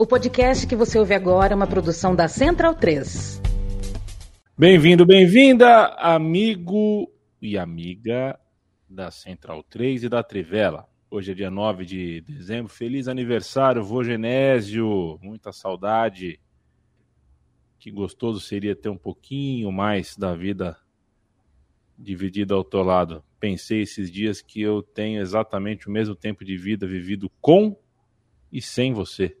O podcast que você ouve agora é uma produção da Central 3. Bem-vindo, bem-vinda, amigo e amiga da Central 3 e da Trivela. Hoje é dia 9 de dezembro. Feliz aniversário, vô Genésio. Muita saudade. Que gostoso seria ter um pouquinho mais da vida dividida ao teu lado. Pensei esses dias que eu tenho exatamente o mesmo tempo de vida vivido com e sem você.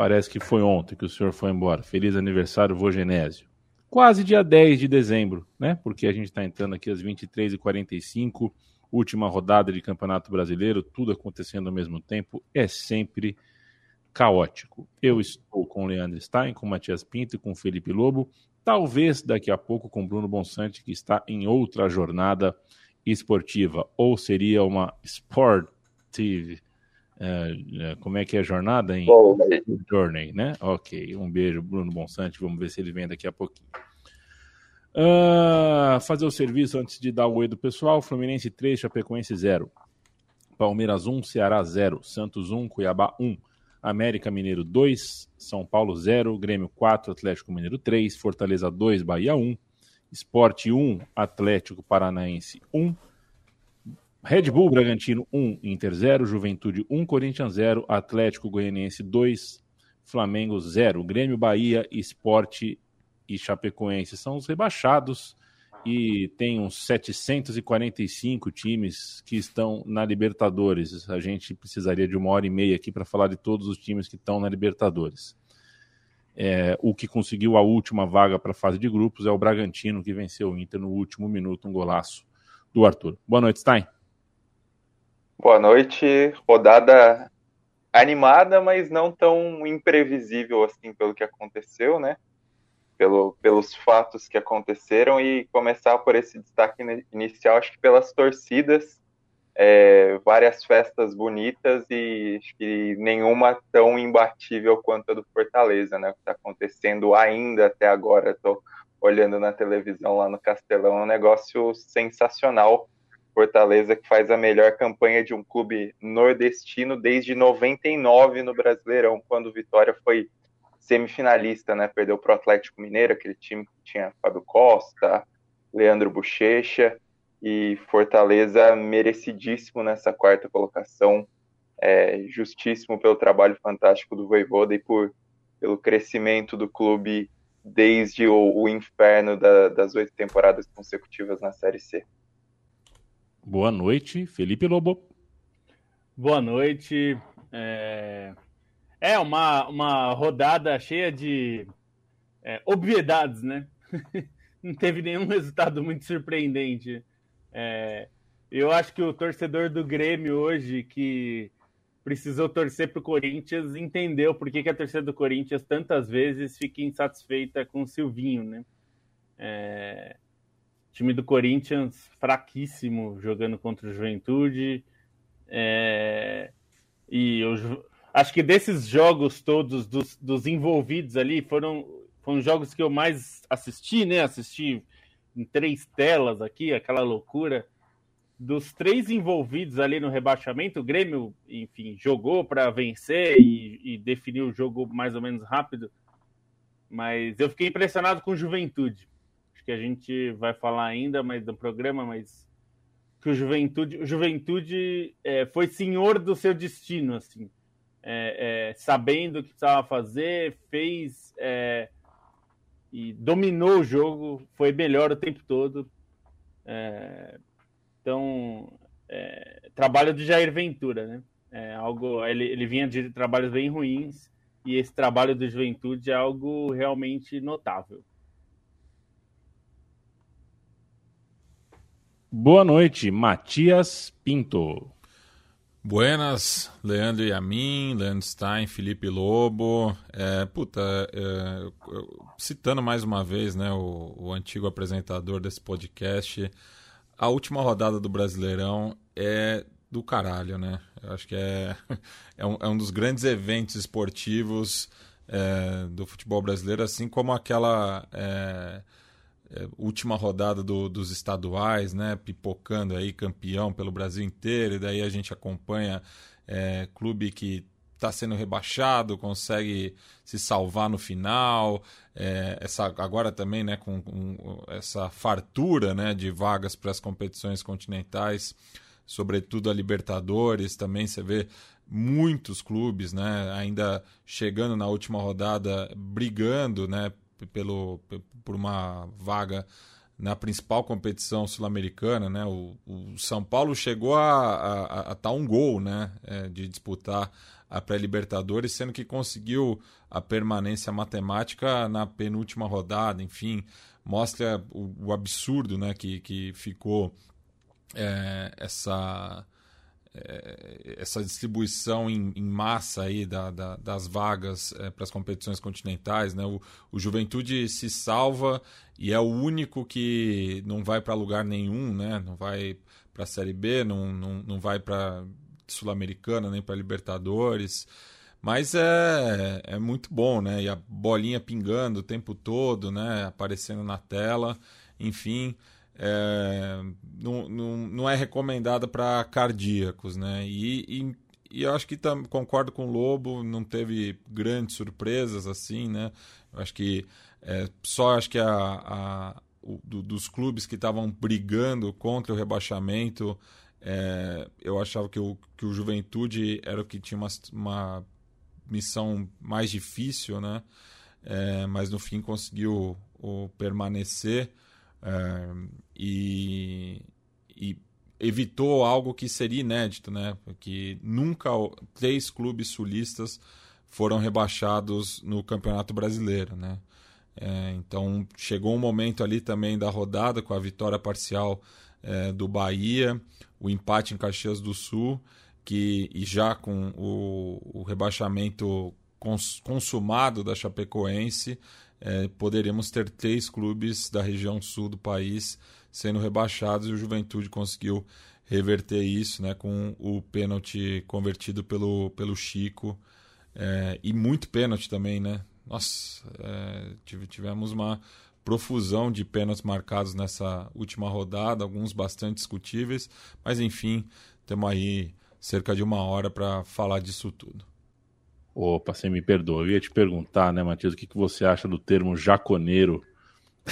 Parece que foi ontem que o senhor foi embora. Feliz aniversário, vô Genésio. Quase dia 10 de dezembro, né? Porque a gente está entrando aqui às 23h45, última rodada de Campeonato Brasileiro, tudo acontecendo ao mesmo tempo, é sempre caótico. Eu estou com Leandro Stein, com Matias Pinto e com Felipe Lobo. Talvez daqui a pouco com Bruno Bonsante, que está em outra jornada esportiva. Ou seria uma sportive. Uh, como é que é a jornada em Journey, né? Ok, um beijo, Bruno Bonsante. Vamos ver se ele vem daqui a pouquinho. Uh, fazer o serviço antes de dar o oi do pessoal. Fluminense 3, Chapecoense 0. Palmeiras 1, Ceará 0. Santos 1, Cuiabá 1. América Mineiro 2, São Paulo 0, Grêmio 4, Atlético Mineiro 3, Fortaleza 2, Bahia 1, Esporte 1, Atlético Paranaense 1, Red Bull Bragantino 1, Inter 0, Juventude 1, Corinthians 0, Atlético Goianiense 2, Flamengo 0, Grêmio Bahia, Esporte e Chapecoense são os rebaixados e tem uns 745 times que estão na Libertadores. A gente precisaria de uma hora e meia aqui para falar de todos os times que estão na Libertadores. É, o que conseguiu a última vaga para a fase de grupos é o Bragantino, que venceu o Inter no último minuto, um golaço do Arthur. Boa noite, Stein. Boa noite. Rodada animada, mas não tão imprevisível assim pelo que aconteceu, né? pelo, pelos fatos que aconteceram e começar por esse destaque inicial, acho que pelas torcidas, é, várias festas bonitas e acho que nenhuma tão imbatível quanto a do Fortaleza, né? O que está acontecendo ainda até agora, estou olhando na televisão lá no Castelão, é um negócio sensacional. Fortaleza que faz a melhor campanha de um clube nordestino desde 99 no Brasileirão, quando o Vitória foi semifinalista, né? Perdeu para o Atlético Mineiro, aquele time que tinha Fábio Costa, Leandro Bochecha e Fortaleza merecidíssimo nessa quarta colocação, é, justíssimo pelo trabalho fantástico do Voivoda e por pelo crescimento do clube desde o, o inferno da, das oito temporadas consecutivas na Série C. Boa noite, Felipe Lobo. Boa noite. É... É, uma, uma rodada cheia de é, obviedades, né? Não teve nenhum resultado muito surpreendente. É, eu acho que o torcedor do Grêmio hoje, que precisou torcer para o Corinthians, entendeu por que, que a torcida do Corinthians tantas vezes fica insatisfeita com o Silvinho, né? É, time do Corinthians fraquíssimo jogando contra o Juventude. É, e o, acho que desses jogos todos, dos, dos envolvidos ali, foram, foram jogos que eu mais assisti, né? Assisti em três telas aqui, aquela loucura. Dos três envolvidos ali no rebaixamento, o Grêmio, enfim, jogou para vencer e, e definiu o jogo mais ou menos rápido. Mas eu fiquei impressionado com Juventude. Acho que a gente vai falar ainda mais do programa, mas que o Juventude, o Juventude é, foi senhor do seu destino, assim é, é, sabendo o que precisava fazer, fez é, e dominou o jogo, foi melhor o tempo todo. É, então, é, trabalho do Jair Ventura, né? É algo, ele, ele vinha de trabalhos bem ruins e esse trabalho do Juventude é algo realmente notável. Boa noite, Matias Pinto. Buenas, Leandro e a mim, Leandro Stein, Felipe Lobo. É, puta, é, citando mais uma vez né, o, o, antigo apresentador desse podcast, a última rodada do Brasileirão é do caralho, né? Eu acho que é, é, um, é um dos grandes eventos esportivos é, do futebol brasileiro, assim como aquela é, última rodada do, dos estaduais, né? Pipocando aí campeão pelo Brasil inteiro, e daí a gente acompanha é, clube que está sendo rebaixado, consegue se salvar no final. É, essa, agora também né, com, com, essa fartura né, de vagas para as competições continentais, sobretudo a Libertadores, também você vê muitos clubes né, ainda chegando na última rodada, brigando né, pelo, por uma vaga na principal competição sul-americana, né? O, o, São Paulo chegou a estar tá um gol, né? É, de disputar a pré-Libertadores, sendo que conseguiu a permanência matemática na penúltima rodada. Enfim, mostra o, o absurdo, né? Que, que ficou é, essa é, essa distribuição em, em, massa aí da, da, das vagas é, para as competições continentais, né? O, o, Juventude se salva e é o único que não vai para lugar nenhum, né? Não vai para a Série B, não, não, não vai para Sul-Americana nem para Libertadores. Mas é, é muito bom, né? E a bolinha pingando o tempo todo, né? Aparecendo na tela, enfim é, não, não, não é recomendada para cardíacos, né? E, e, e, eu acho que tam, concordo com o Lobo, não teve grandes surpresas assim, né? Acho que é, só acho que a, a o, do, dos clubes que estavam brigando contra o rebaixamento, é, eu achava que o, que o Juventude era o que tinha uma, uma missão mais difícil, né? É, mas no fim conseguiu o, permanecer. É, e, e, evitou algo que seria inédito, né? Porque nunca três clubes sulistas foram rebaixados no Campeonato Brasileiro, né? É, então chegou um momento ali também da rodada com a vitória parcial é, do Bahia, o empate em Caxias do Sul, que e já com o, o rebaixamento cons, consumado da Chapecoense, é, poderíamos ter três clubes da região sul do país sendo rebaixados e o Juventude conseguiu reverter isso né, com o pênalti convertido pelo, pelo Chico é, e muito pênalti também, né? Nossa, é, tivemos uma profusão de pênaltis marcados nessa última rodada, alguns bastante discutíveis, mas enfim, temos aí cerca de uma hora para falar disso tudo. Opa, você me perdoa. Eu ia te perguntar, né, Matias, o que, que você acha do termo jaconeiro.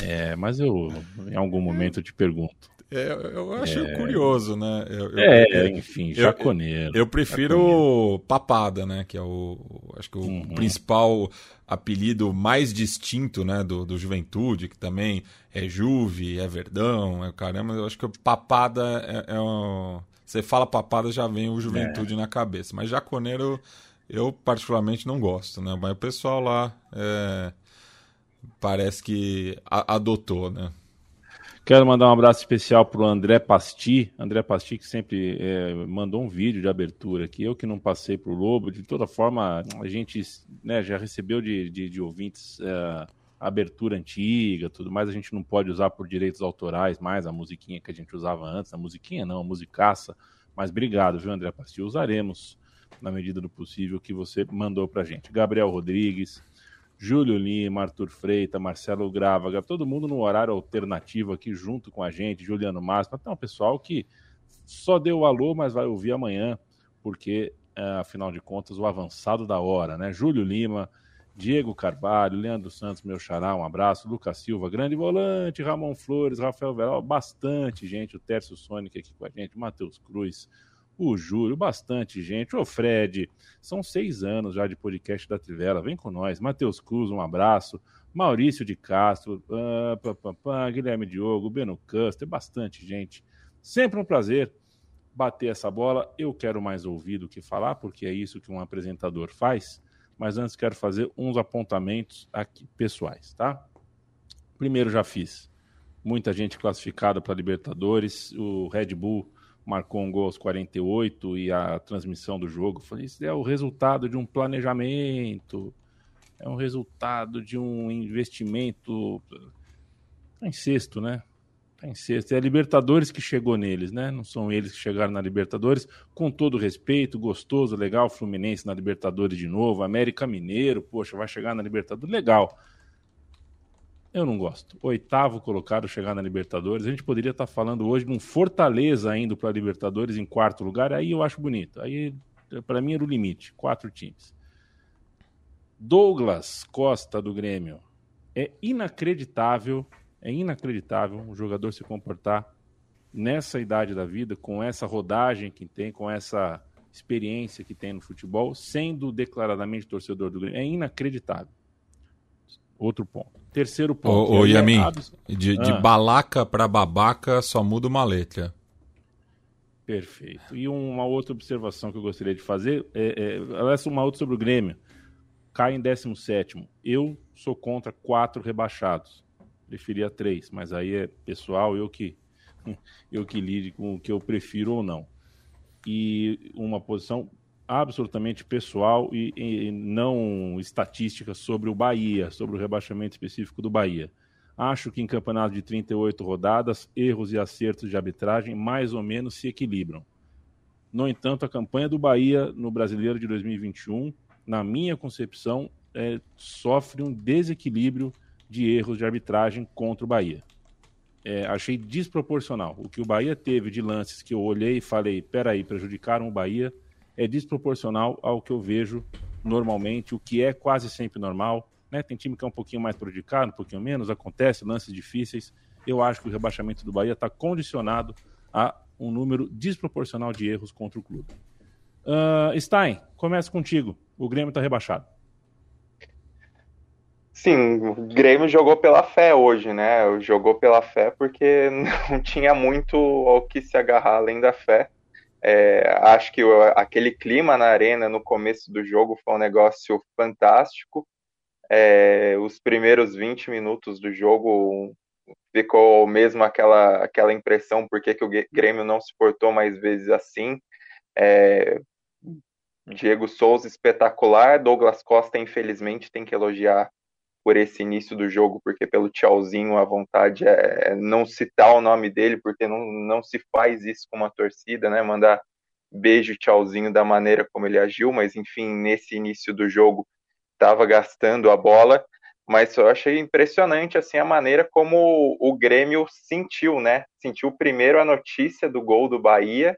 É, mas eu, em algum momento, eu te pergunto. É, eu acho é... curioso, né? Eu, eu, é, enfim, jaconeiro. Eu, prefiro jaconeiro. papada, né? Que é o, acho que o uhum. principal apelido mais distinto, né? Do, do Juventude, que também é Juve, é Verdão, é caramba. Eu acho que papada é, é um... Você fala papada, já vem o Juventude é. na cabeça. Mas jaconeiro eu, particularmente, não gosto, né? Mas o pessoal lá é, parece que adotou, né? Quero mandar um abraço especial para o André Pasti. André Pasti, que sempre é, mandou um vídeo de abertura aqui. Eu que não passei para o Lobo. De toda forma, a gente né, já recebeu de, de, de ouvintes é, abertura antiga, tudo mais. A gente não pode usar por direitos autorais mais a musiquinha que a gente usava antes. A musiquinha não, a musicaça. Mas obrigado, viu, André Pasti? Usaremos na medida do possível, que você mandou para gente. Gabriel Rodrigues, Júlio Lima, Arthur Freita, Marcelo Grava, todo mundo no horário alternativo aqui junto com a gente, Juliano Massa, tem um pessoal que só deu alô, mas vai ouvir amanhã, porque, é, afinal de contas, o avançado da hora, né? Júlio Lima, Diego Carvalho, Leandro Santos, meu xará, um abraço, Lucas Silva, grande volante, Ramon Flores, Rafael Veral, bastante gente, o Tércio Sônica aqui com a gente, Matheus Cruz, o Júlio, bastante gente. Ô Fred, são seis anos já de podcast da Trivela, vem com nós. Matheus Cruz, um abraço. Maurício de Castro, pá, pá, pá, Guilherme Diogo, Beno Custer, bastante gente. Sempre um prazer bater essa bola. Eu quero mais ouvir do que falar, porque é isso que um apresentador faz. Mas antes quero fazer uns apontamentos aqui pessoais, tá? Primeiro já fiz. Muita gente classificada para Libertadores. O Red Bull marcou um gol aos 48 e a transmissão do jogo. falei, isso é o resultado de um planejamento, é um resultado de um investimento. Tá em sexto, né? Tá em sexto. É a Libertadores que chegou neles, né? Não são eles que chegaram na Libertadores. Com todo respeito, gostoso, legal. Fluminense na Libertadores de novo. América Mineiro, poxa, vai chegar na Libertadores. Legal. Eu não gosto. Oitavo colocado chegar na Libertadores. A gente poderia estar falando hoje de um Fortaleza indo para a Libertadores em quarto lugar. Aí eu acho bonito. Aí Para mim era o limite, quatro times. Douglas Costa do Grêmio. É inacreditável, é inacreditável um jogador se comportar nessa idade da vida, com essa rodagem que tem, com essa experiência que tem no futebol, sendo declaradamente torcedor do Grêmio. É inacreditável. Outro ponto. Terceiro ponto. Ô, ô Yamin, é... de, de ah. balaca para babaca só muda uma letra. Perfeito. E uma outra observação que eu gostaria de fazer, é, é, uma outra sobre o Grêmio. Cai em 17. Eu sou contra quatro rebaixados. Preferia três, mas aí é pessoal, eu que eu que lide com o que eu prefiro ou não. E uma posição absolutamente pessoal e, e, não estatística sobre o Bahia, sobre o rebaixamento específico do Bahia. Acho que em campeonato de 38 rodadas, erros e acertos de arbitragem mais ou menos se equilibram. No entanto, a campanha do Bahia no Brasileiro de 2021, na minha concepção, é, sofre um desequilíbrio de erros de arbitragem contra o Bahia. É, achei desproporcional. O que o Bahia teve de lances que eu olhei e falei, peraí, prejudicaram o Bahia, é desproporcional ao que eu vejo normalmente, o que é quase sempre normal. Né? Tem time que é um pouquinho mais prejudicado, um pouquinho menos, acontece, lances difíceis. Eu acho que o rebaixamento do Bahia está condicionado a um número desproporcional de erros contra o clube. Uh, Stein, começa contigo. O Grêmio está rebaixado. Sim, o Grêmio jogou pela fé hoje, né? Jogou pela fé porque não tinha muito ao que se agarrar além da fé. É, acho que aquele clima na arena no começo do jogo foi um negócio fantástico. É, os primeiros 20 minutos do jogo ficou mesmo aquela, aquela impressão porque que o Grêmio não se portou mais vezes assim. É, Diego Souza espetacular, Douglas Costa infelizmente tem que elogiar por esse início do jogo, porque pelo tchauzinho a vontade é, é não citar o nome dele, porque não, não se faz isso com uma torcida, né? Mandar beijo, tchauzinho da maneira como ele agiu, mas enfim, nesse início do jogo estava gastando a bola, mas eu achei impressionante assim a maneira como o Grêmio sentiu, né? Sentiu primeiro a notícia do gol do Bahia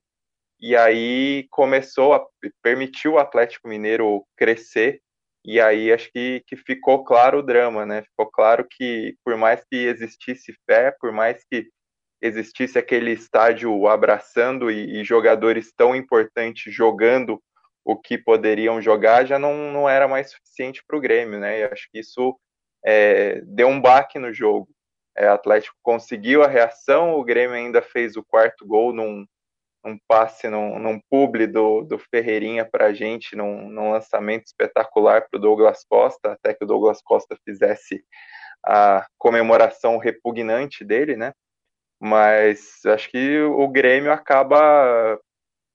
e aí começou a permitiu o Atlético Mineiro crescer e aí acho que, que ficou claro o drama, né? Ficou claro que por mais que existisse fé, por mais que existisse aquele estádio abraçando e, e jogadores tão importantes jogando o que poderiam jogar, já não, não era mais suficiente para o Grêmio, né? E acho que isso é, deu um baque no jogo. É, Atlético conseguiu a reação, o Grêmio ainda fez o quarto gol num, um passe num, num publi do, do Ferreirinha para a gente, num, num lançamento espetacular para o Douglas Costa, até que o Douglas Costa fizesse a comemoração repugnante dele, né? Mas acho que o Grêmio acaba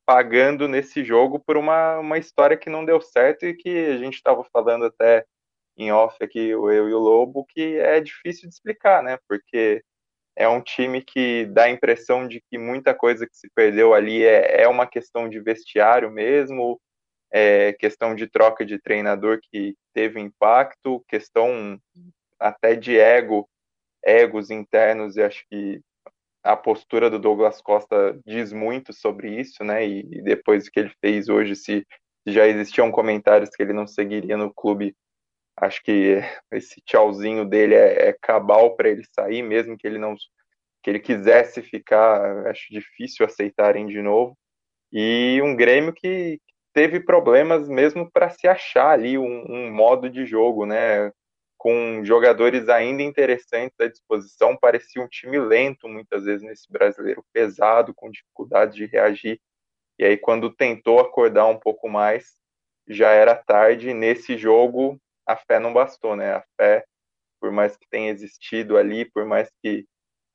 pagando nesse jogo por uma, uma história que não deu certo e que a gente estava falando até em off aqui, eu e o Lobo, que é difícil de explicar, né? Porque é um time que dá a impressão de que muita coisa que se perdeu ali é, é uma questão de vestiário mesmo, é questão de troca de treinador que teve impacto, questão até de ego, egos internos, e acho que a postura do Douglas Costa diz muito sobre isso, né? E, e depois que ele fez hoje, se já existiam comentários que ele não seguiria no clube Acho que esse tchauzinho dele é, é cabal para ele sair, mesmo que ele não que ele quisesse ficar, acho difícil aceitarem de novo. E um Grêmio que teve problemas mesmo para se achar ali um, um, modo de jogo, né? Com jogadores ainda interessantes à disposição, parecia um time lento muitas vezes nesse brasileiro pesado, com dificuldade de reagir. E aí, quando tentou acordar um pouco mais, já era tarde. Nesse jogo, a fé não bastou, né? A fé, por mais que tenha existido ali, por mais que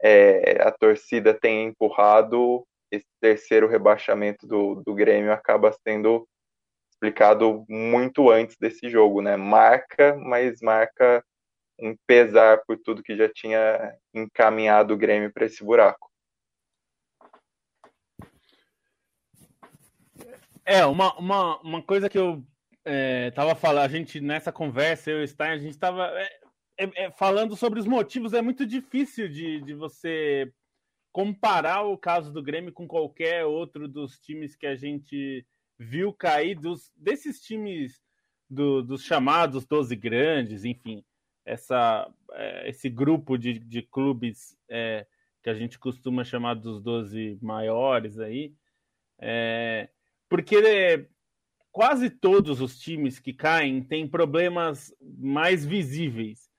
é, a torcida tenha empurrado, esse terceiro rebaixamento do, do Grêmio acaba sendo explicado muito antes desse jogo, né? Marca, mas marca um pesar por tudo que já tinha encaminhado o Grêmio para esse buraco. É, uma, uma, uma coisa que eu é, tava falando, a gente nessa conversa, eu e Stein, a gente tava é, é, é, falando sobre os motivos. É muito difícil de, de você comparar o caso do Grêmio com qualquer outro dos times que a gente viu cair dos, desses times do, dos chamados 12 grandes, enfim, essa, é, esse grupo de, de clubes é, que a gente costuma chamar dos 12 maiores aí, é, porque quase todos os times que caem têm problemas mais visíveis,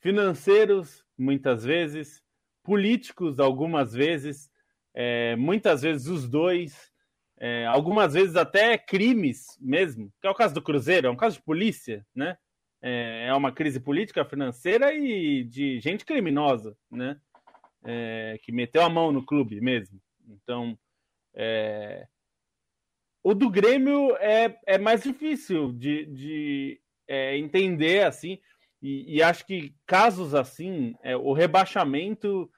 financeiros, muitas vezes, políticos, algumas vezes, é, muitas vezes os dois, é, algumas vezes até crimes mesmo, que é o caso do Cruzeiro, é um caso de polícia, né? É, é uma crise política, financeira e de gente criminosa, né? É, que meteu a mão no clube mesmo. Então, é, o do Grêmio é, é mais difícil de, de é, entender assim, e, e, acho que casos assim, é, o rebaixamento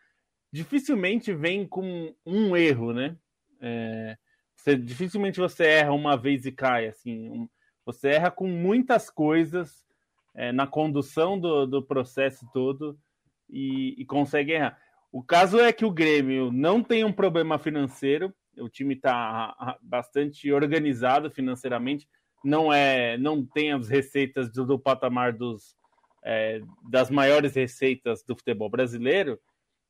dificilmente vem com um erro, né? É, você, dificilmente você erra uma vez e cai, assim, um, você erra com muitas coisas é, na condução do, do processo todo e, e consegue errar. O caso é que o Grêmio não tem um problema financeiro, o time está bastante organizado financeiramente, não é, não tem as receitas do, do patamar dos, é, das maiores receitas do futebol brasileiro,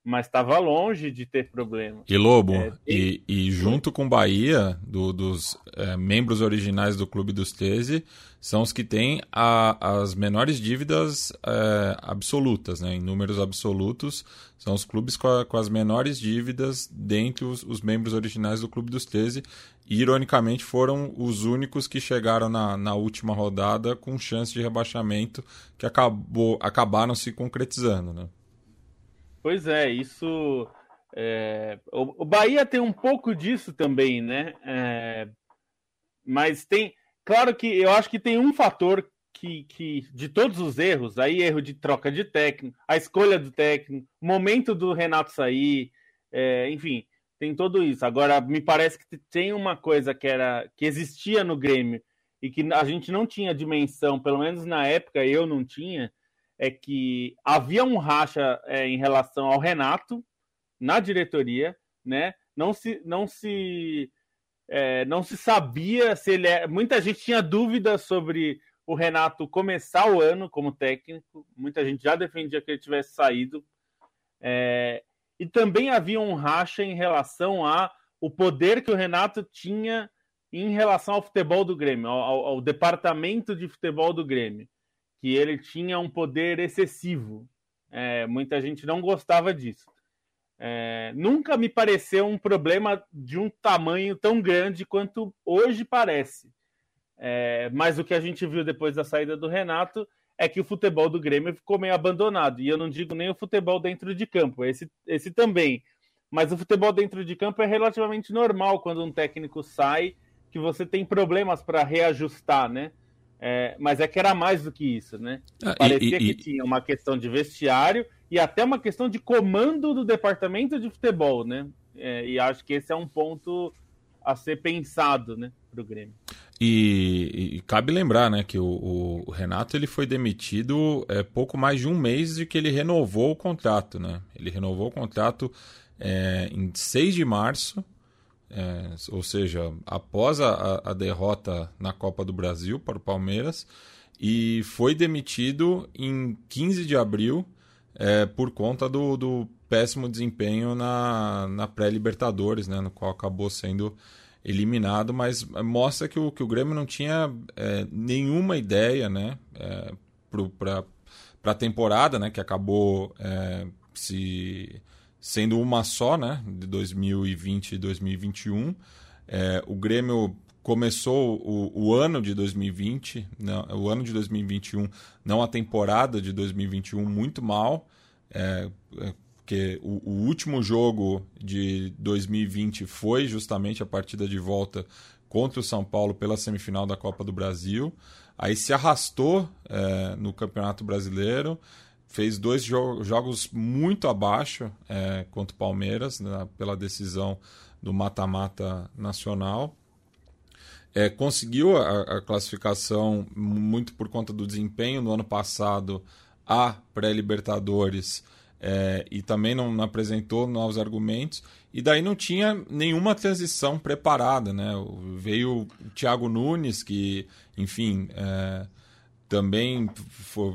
mas estava longe de ter problema. E Lobo, é, e, e, junto com Bahia, do, dos é, membros originais do Clube dos 13, são os que têm a, as menores dívidas é, absolutas, né? em números absolutos, são os clubes com, a, com as menores dívidas dentre os, os, membros originais do Clube dos 13, e ironicamente foram os únicos que chegaram na, na última rodada com chance de rebaixamento que acabou, acabaram se concretizando. Né? Pois é, isso. É... O, Bahia tem um pouco disso também, né? É... Mas tem. Claro que eu acho que tem um fator que, que, de todos os erros, aí erro de troca de técnico, a escolha do técnico, o momento do Renato sair, é... enfim, tem tudo isso. Agora, me parece que tem uma coisa que era que existia no Grêmio e que a gente não tinha dimensão, pelo menos na época eu não tinha, é que havia um racha é, em relação ao Renato na diretoria, né? Não se, não se, é, não se sabia se ele é... Muita gente tinha dúvidas sobre o Renato começar o ano como técnico. Muita gente já defendia que ele tivesse saído. É... E também havia um racha em relação a o poder que o Renato tinha em relação ao futebol do Grêmio, ao, ao departamento de futebol do Grêmio que ele tinha um poder excessivo. É, muita gente não gostava disso. É, nunca me pareceu um problema de um tamanho tão grande quanto hoje parece. É, mas o que a gente viu depois da saída do Renato é que o futebol do Grêmio ficou meio abandonado. E eu não digo nem o futebol dentro de campo, esse, esse também. Mas o futebol dentro de campo é relativamente normal quando um técnico sai, que você tem problemas para reajustar, né? É, mas é que era mais do que isso, né? Ah, Parecia e, e, que tinha uma questão de vestiário e até uma questão de comando do departamento de futebol, né? É, e acho que esse é um ponto a ser pensado, né, para o Grêmio. E, e, cabe lembrar, né, que o, o, Renato ele foi demitido é, pouco mais de um mês de que ele renovou o contrato, né? Ele renovou o contrato é, em 6 de março é, ou seja, após a, a, derrota na Copa do Brasil para o Palmeiras, e foi demitido em 15 de abril é, por conta do, do, péssimo desempenho na, na pré-Libertadores, né, no qual acabou sendo eliminado, mas mostra que o, que o Grêmio não tinha é, nenhuma ideia né, é, para a temporada, né, que acabou é, se sendo uma só, né, de 2020 e 2021. É, o Grêmio começou o, o ano de 2020, não, o ano de 2021, não a temporada de 2021, muito mal, é, é, porque o, o, último jogo de 2020 foi justamente a partida de volta contra o São Paulo pela semifinal da Copa do Brasil. Aí se arrastou é, no Campeonato Brasileiro, fez dois jo jogos muito abaixo é, contra o Palmeiras né, pela decisão do mata-mata nacional. É, conseguiu a, a, classificação muito por conta do desempenho no ano passado a pré-Libertadores é, e também não, não, apresentou novos argumentos. E daí não tinha nenhuma transição preparada. Né? Veio o Thiago Nunes, que, enfim, é, também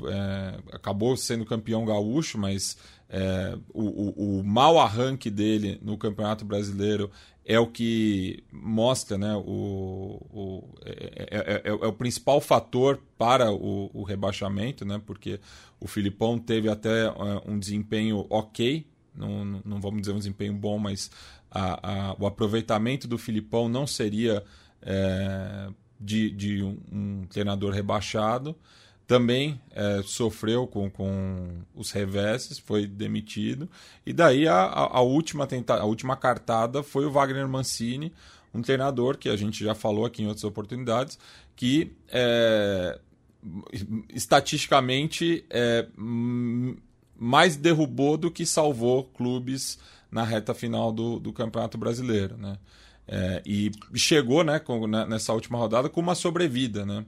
é, acabou sendo campeão gaúcho, mas é, o, o, o mau arranque dele no Campeonato Brasileiro é o que mostra, né, o, o é, é, é, é, o principal fator para o, o, rebaixamento, né, porque o Filipão teve até é, um desempenho ok, não, não vamos dizer um desempenho bom, mas a, a, o aproveitamento do Filipão não seria é, de, de um, um treinador rebaixado também é, sofreu com, com os reveses, foi demitido. E daí a, a, última tenta, a última cartada foi o Wagner Mancini, um treinador que a gente já falou aqui em outras oportunidades, que é, estatisticamente é, mais derrubou do que salvou clubes na reta final do, do Campeonato Brasileiro. Né? É, e chegou né, com, nessa última rodada com uma sobrevida. Né?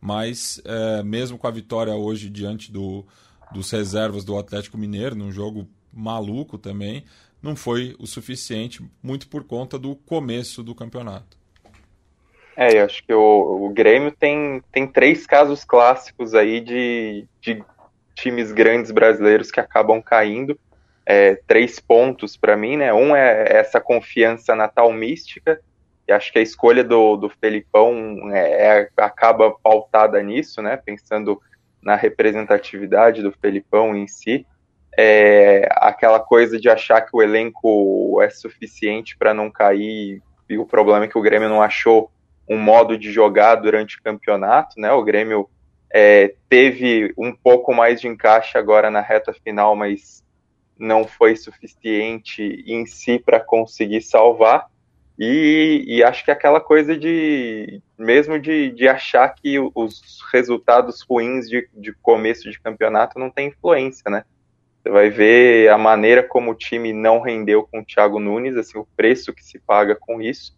mas é, mesmo com a vitória hoje diante do, dos reservas do Atlético Mineiro, num jogo maluco também, não foi o suficiente, muito por conta do começo do campeonato. É, eu acho que o, o Grêmio tem, tem três casos clássicos aí de, de times grandes brasileiros que acabam caindo. É, três pontos para mim, né? Um é essa confiança na tal mística, e acho que a escolha do, do Felipão é, é, acaba pautada nisso, né? Pensando na representatividade do Felipão em si. É, aquela coisa de achar que o elenco é suficiente para não cair, e o problema é que o Grêmio não achou um modo de jogar durante o campeonato, né? O Grêmio é, teve um pouco mais de encaixe agora na reta final, mas não foi suficiente em si para conseguir salvar. E, e, acho que aquela coisa de mesmo de, de achar que os resultados ruins de, de começo de campeonato não tem influência, né? Você vai ver a maneira como o time não rendeu com o Thiago Nunes, assim, o preço que se paga com isso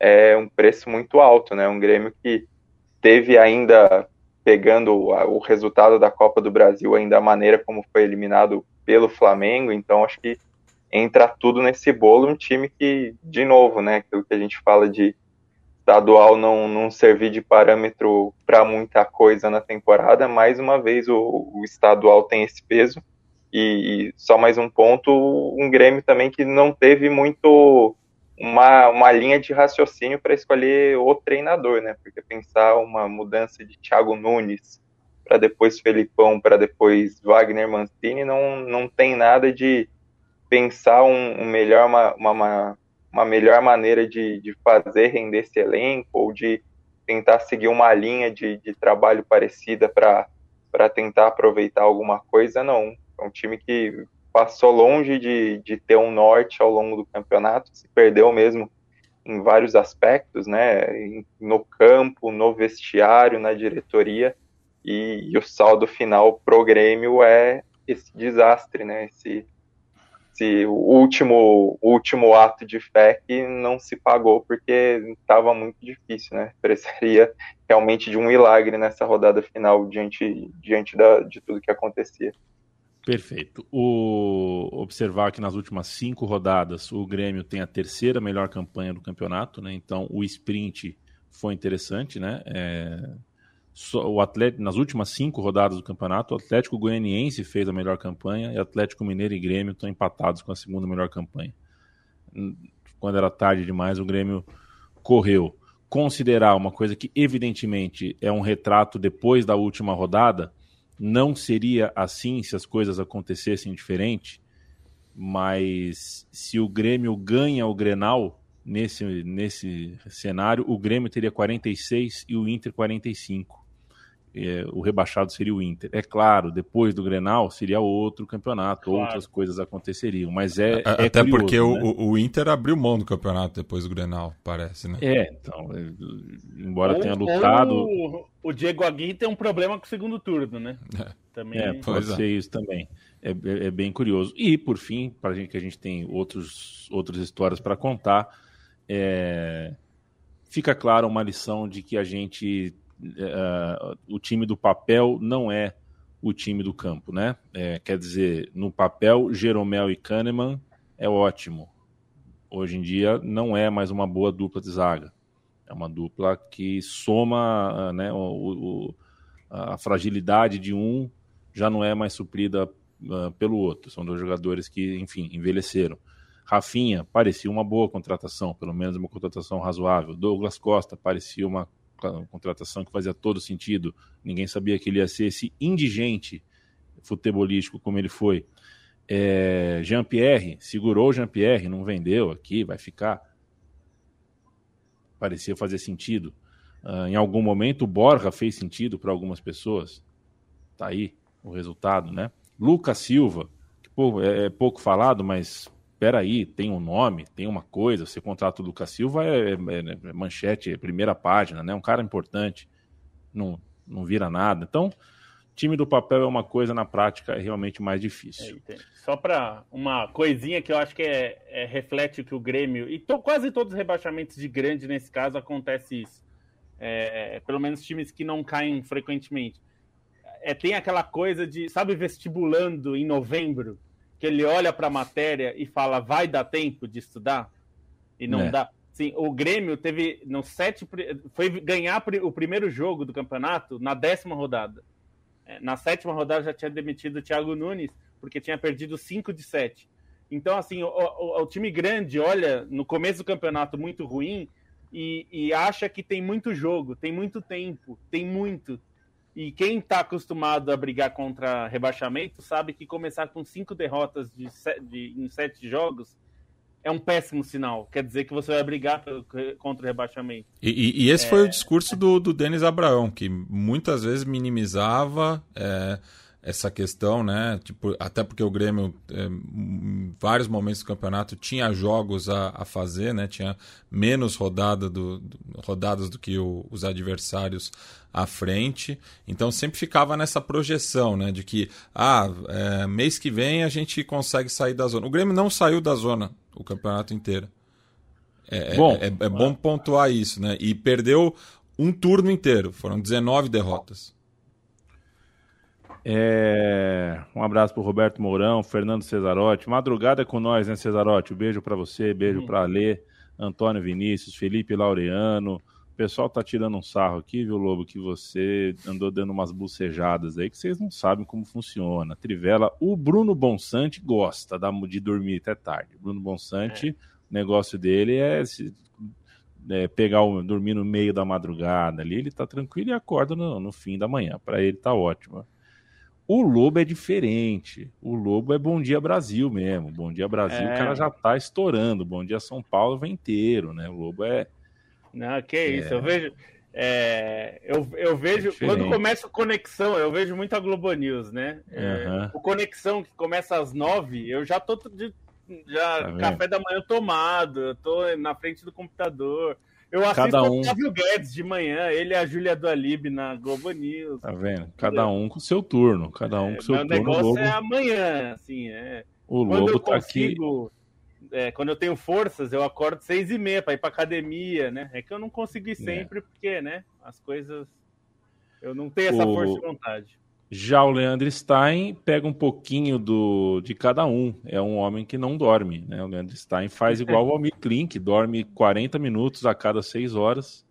é um preço muito alto, né? Um Grêmio que teve ainda pegando o resultado da Copa do Brasil, ainda a maneira como foi eliminado pelo Flamengo, então acho que entra tudo nesse bolo, um time que, de novo, né, aquilo que a gente fala de estadual não, não servir de parâmetro para muita coisa na temporada, mais uma vez o, o estadual tem esse peso. E, e, só mais um ponto, um Grêmio também que não teve muito uma, uma linha de raciocínio para escolher o treinador, né? Porque pensar uma mudança de Thiago Nunes para depois Felipão, para depois Wagner Mancini, não, não tem nada de pensar um, um melhor, uma, uma, uma, melhor maneira de, de fazer render esse elenco ou de tentar seguir uma linha de, de trabalho parecida para tentar aproveitar alguma coisa, não. É um time que passou longe de, de ter um norte ao longo do campeonato, se perdeu mesmo em vários aspectos, né? No campo, no vestiário, na diretoria, e, e o saldo final pro Grêmio é esse desastre, né? Esse, esse último, último ato de fé que não se pagou porque estava muito difícil, né? Precisaria realmente de um milagre nessa rodada final diante, diante da, de tudo que acontecia. Perfeito. O observar que nas últimas cinco rodadas o Grêmio tem a terceira melhor campanha do campeonato, né? Então o sprint foi interessante, né? É o Atlético, nas últimas cinco rodadas do campeonato, o Atlético Goianiense fez a melhor campanha e Atlético Mineiro e Grêmio estão empatados com a segunda melhor campanha. Quando era tarde demais, o Grêmio correu. Considerar uma coisa que, evidentemente, é um retrato depois da última rodada, não seria assim se as coisas acontecessem diferente, mas se o Grêmio ganha o Grenal, nesse, nesse cenário, o Grêmio teria 46 e o Inter 45 é, o rebaixado seria o Inter. É claro, depois do Grenal seria outro campeonato, claro. outras coisas aconteceriam, mas é. é Até curioso, porque né? o, o, Inter abriu mão do campeonato depois do Grenal, parece, né? É, então, é, embora ou, tenha lutado. O, o Diego Aguirre tem um problema com o segundo turno, né? É, também... é pode é. ser isso também. É, é, é, bem curioso. E, por fim, para gente que a gente tem outros, outras histórias para contar, fica claro uma lição de que a gente uh, o time do papel não é o time do campo, né? É, quer dizer, no papel, Jeromel e Kahneman é ótimo. Hoje em dia não é mais uma boa dupla de zaga. É uma dupla que soma né, o, o, a fragilidade de um já não é mais suprida uh, pelo outro. São dois jogadores que, enfim, envelheceram. Rafinha parecia uma boa contratação, pelo menos uma contratação razoável. Douglas Costa parecia uma contratação que fazia todo sentido. Ninguém sabia que ele ia ser esse indigente futebolístico como ele foi. É, Jean-Pierre, segurou Jean-Pierre, não vendeu aqui, vai ficar. Parecia fazer sentido. Uh, em algum momento, o Borja fez sentido para algumas pessoas. Tá aí o resultado, né? Lucas Silva, que pô, é, é pouco falado, mas peraí, tem um nome, tem uma coisa, você contrata o Lucas Silva é, é, é, manchete, é primeira página, né? Um cara importante, não, não vira nada. Então, time do papel é uma coisa, na prática é realmente mais difícil. É, só para uma coisinha que eu acho que é, é reflete que o Grêmio, e to, quase todos os rebaixamentos de grande nesse caso acontece isso. É, pelo menos times que não caem frequentemente. É, tem aquela coisa de, sabe, vestibulando em novembro, que ele olha para a matéria e fala, vai dar tempo de estudar? E não é. dá. Sim, o Grêmio teve no sete, foi ganhar o primeiro jogo do campeonato na décima rodada. É, na sétima rodada já tinha demitido o Thiago Nunes, porque tinha perdido 5 de 7. Então, assim, o, o, o, time grande olha no começo do campeonato muito ruim e, e acha que tem muito jogo, tem muito tempo, tem muito. E quem está acostumado a brigar contra rebaixamento sabe que começar com cinco derrotas de, de, em sete jogos é um péssimo sinal. Quer dizer que você vai brigar contra o rebaixamento. E, e, esse é... foi o discurso do, do Denis Abraão, que muitas vezes minimizava. É essa questão, né? Tipo, até porque o Grêmio, é, em vários momentos do campeonato, tinha jogos a, a fazer, né? Tinha menos rodada do, do rodadas do que o, os adversários à frente. Então sempre ficava nessa projeção, né? De que, ah, é, mês que vem a gente consegue sair da zona. O Grêmio não saiu da zona o campeonato inteiro. É, é bom, é, é bom pontuar isso, né? E perdeu um turno inteiro. Foram 19 derrotas. É... Um abraço pro Roberto Mourão, Fernando Cesarotti. Madrugada com nós, né, Cesarotti? Um beijo para você, beijo para Alê, Antônio Vinícius, Felipe Laureano. O pessoal tá tirando um sarro aqui, viu, Lobo, que você andou dando umas bucejadas aí que vocês não sabem como funciona. Trivela, o Bruno Bonsante gosta de dormir até tarde. O Bruno Bonsante, é. o negócio dele é, é, pegar o, dormir no meio da madrugada ali, ele tá tranquilo e acorda no, no fim da manhã. Para ele tá ótimo. O Lobo é diferente. O Lobo é Bom Dia Brasil mesmo. Bom Dia Brasil, é. o cara já tá estourando. Bom Dia São Paulo vem inteiro, né? O Lobo é. Não, que é... isso. Eu vejo. É, eu, eu vejo, é quando começa a conexão, eu vejo muito a Globo News, né? Uhum. o Conexão que começa às nove, eu já tô de, já tá café da manhã tomado, eu tô na frente do computador. Eu assisto Cada um... o Flávio Guedes de manhã, ele e a Júlia do Alib na Globo News. Tá vendo? Cada um com seu turno. Cada um com o seu turno. O negócio Lobo... é amanhã, assim, é. O quando Lobo tá consigo, aqui. É, quando eu tenho forças, eu acordo seis e meia para ir para academia, né? É que eu não consegui é. sempre, é. porque, né? As coisas. Eu não tenho essa o... força de vontade. Já o Leandro Stein pega um pouquinho do, de cada um. É um homem que não dorme. Né? O Leandro Stein faz igual o Almir Klink, dorme 40 minutos a cada 6 horas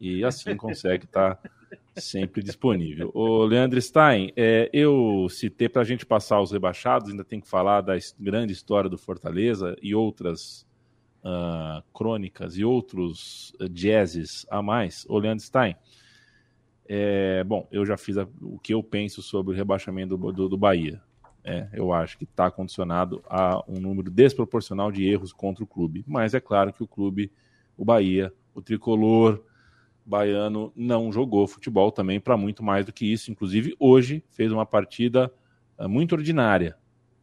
e assim consegue estar tá sempre disponível. O Leandro Stein, é, eu citei para a gente passar os rebaixados, ainda tem que falar da grande história do Fortaleza e outras uh, crônicas e outros uh, jazzes a mais. O Leandro Stein, é, bom, eu já fiz a, o que eu penso sobre o rebaixamento do, do, do Bahia. É, eu acho que está condicionado a um número desproporcional de erros contra o clube. Mas é claro que o clube, o Bahia, o tricolor baiano, não jogou futebol também para muito mais do que isso. Inclusive, hoje fez uma partida uh, muito ordinária.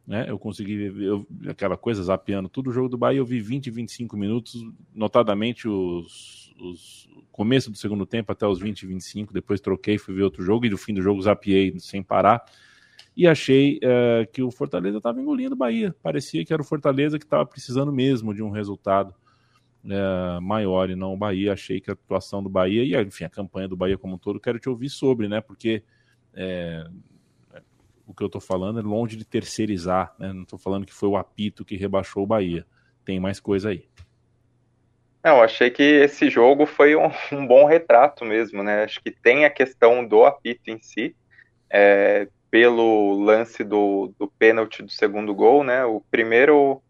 Né? Eu consegui ver eu, aquela coisa, zapeando tudo o jogo do Bahia. Eu vi 20, 25 minutos, notadamente os, os começo do segundo tempo até os 20, 25, depois troquei, fui ver outro jogo e no fim do jogo zapiei sem parar e achei uh, que o Fortaleza estava engolindo o Bahia. Parecia que era o Fortaleza que estava precisando mesmo de um resultado uh, maior e não o Bahia. Achei que a atuação do Bahia e, enfim, a campanha do Bahia como um todo, quero te ouvir sobre, né? Porque é, o que eu tô falando é longe de terceirizar, né? Não tô falando que foi o apito que rebaixou o Bahia. Tem mais coisa aí. Não, achei que esse jogo foi um, um, bom retrato mesmo, né? Acho que tem a questão do apito em si, é, pelo lance do, do pênalti do segundo gol, né? O primeiro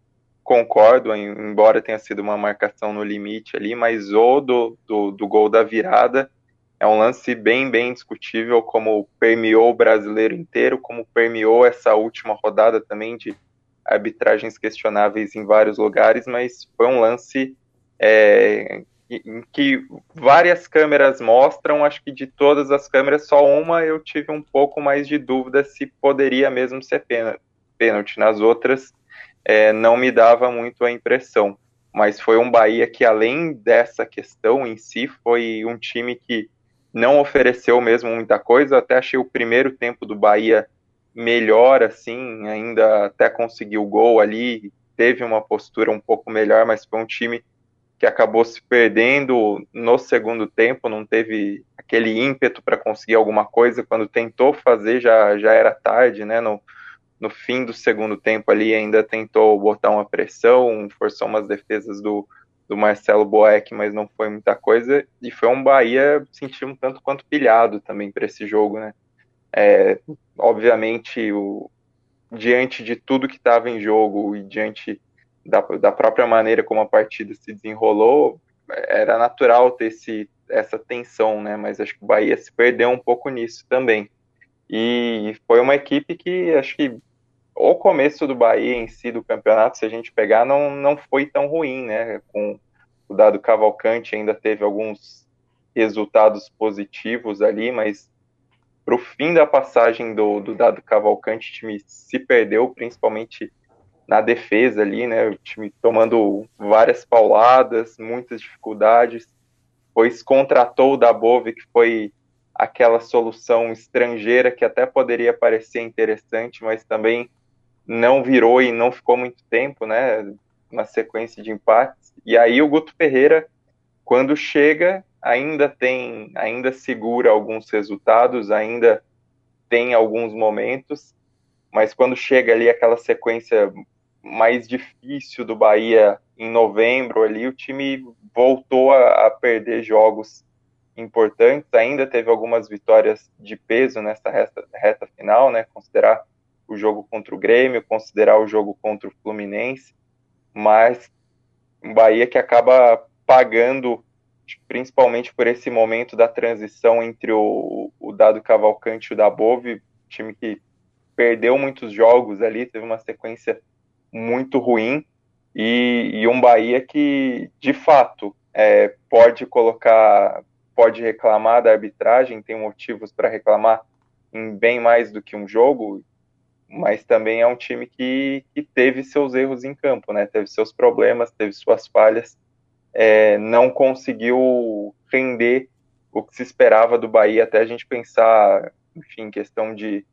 concordo, embora tenha sido uma marcação no limite ali, mas o do, do, do gol da virada é um lance bem, bem discutível, como permeou o brasileiro inteiro, como permeou essa última rodada também de arbitragens questionáveis em vários lugares, mas foi um lance é, em que várias câmeras mostram, acho que de todas as câmeras, só uma eu tive um pouco mais de dúvida se poderia mesmo ser pênalti. Nas outras, é, não me dava muito a impressão. Mas foi um Bahia que, além dessa questão em si, foi um time que não ofereceu mesmo muita coisa. Até achei o primeiro tempo do Bahia melhor, assim, ainda até conseguiu o gol ali, teve uma postura um pouco melhor, mas foi um time que acabou se perdendo no segundo tempo, não teve aquele ímpeto para conseguir alguma coisa, quando tentou fazer já, já era tarde, né, no, no fim do segundo tempo ali ainda tentou botar uma pressão, forçou umas defesas do, do Marcelo Boeck, mas não foi muita coisa, e foi um Bahia sentiu um tanto quanto pilhado também para esse jogo, né, é, obviamente o, diante de tudo que estava em jogo e diante da, da própria maneira como a partida se desenrolou, era natural ter esse, essa tensão, né? Mas acho que o Bahia se perdeu um pouco nisso também. E foi uma equipe que acho que o começo do Bahia em si do campeonato, se a gente pegar, não, não foi tão ruim, né? Com o dado Cavalcante ainda teve alguns resultados positivos ali, mas para o fim da passagem do, do dado Cavalcante, o time se perdeu, principalmente na defesa ali, né? O time tomando várias pauladas, muitas dificuldades. Pois contratou o Dabove, que foi aquela solução estrangeira que até poderia parecer interessante, mas também não virou e não ficou muito tempo, né? Uma sequência de empates. E aí o Guto Ferreira, quando chega, ainda tem, ainda segura alguns resultados, ainda tem alguns momentos, mas quando chega ali aquela sequência mais difícil do Bahia em novembro ali, o time voltou a, a, perder jogos importantes, ainda teve algumas vitórias de peso nessa reta, reta final, né? Considerar o jogo contra o Grêmio, considerar o jogo contra o Fluminense, mas um Bahia que acaba pagando principalmente por esse momento da transição entre o, o Dado Cavalcante e o Dabove, time que perdeu muitos jogos ali, teve uma sequência muito ruim e, e um Bahia que, de fato, é, pode colocar, pode reclamar da arbitragem, tem motivos para reclamar em bem mais do que um jogo, mas também é um time que, que teve seus erros em campo, né? Teve seus problemas, teve suas falhas, é, não conseguiu render o que se esperava do Bahia, até a gente pensar, enfim, questão de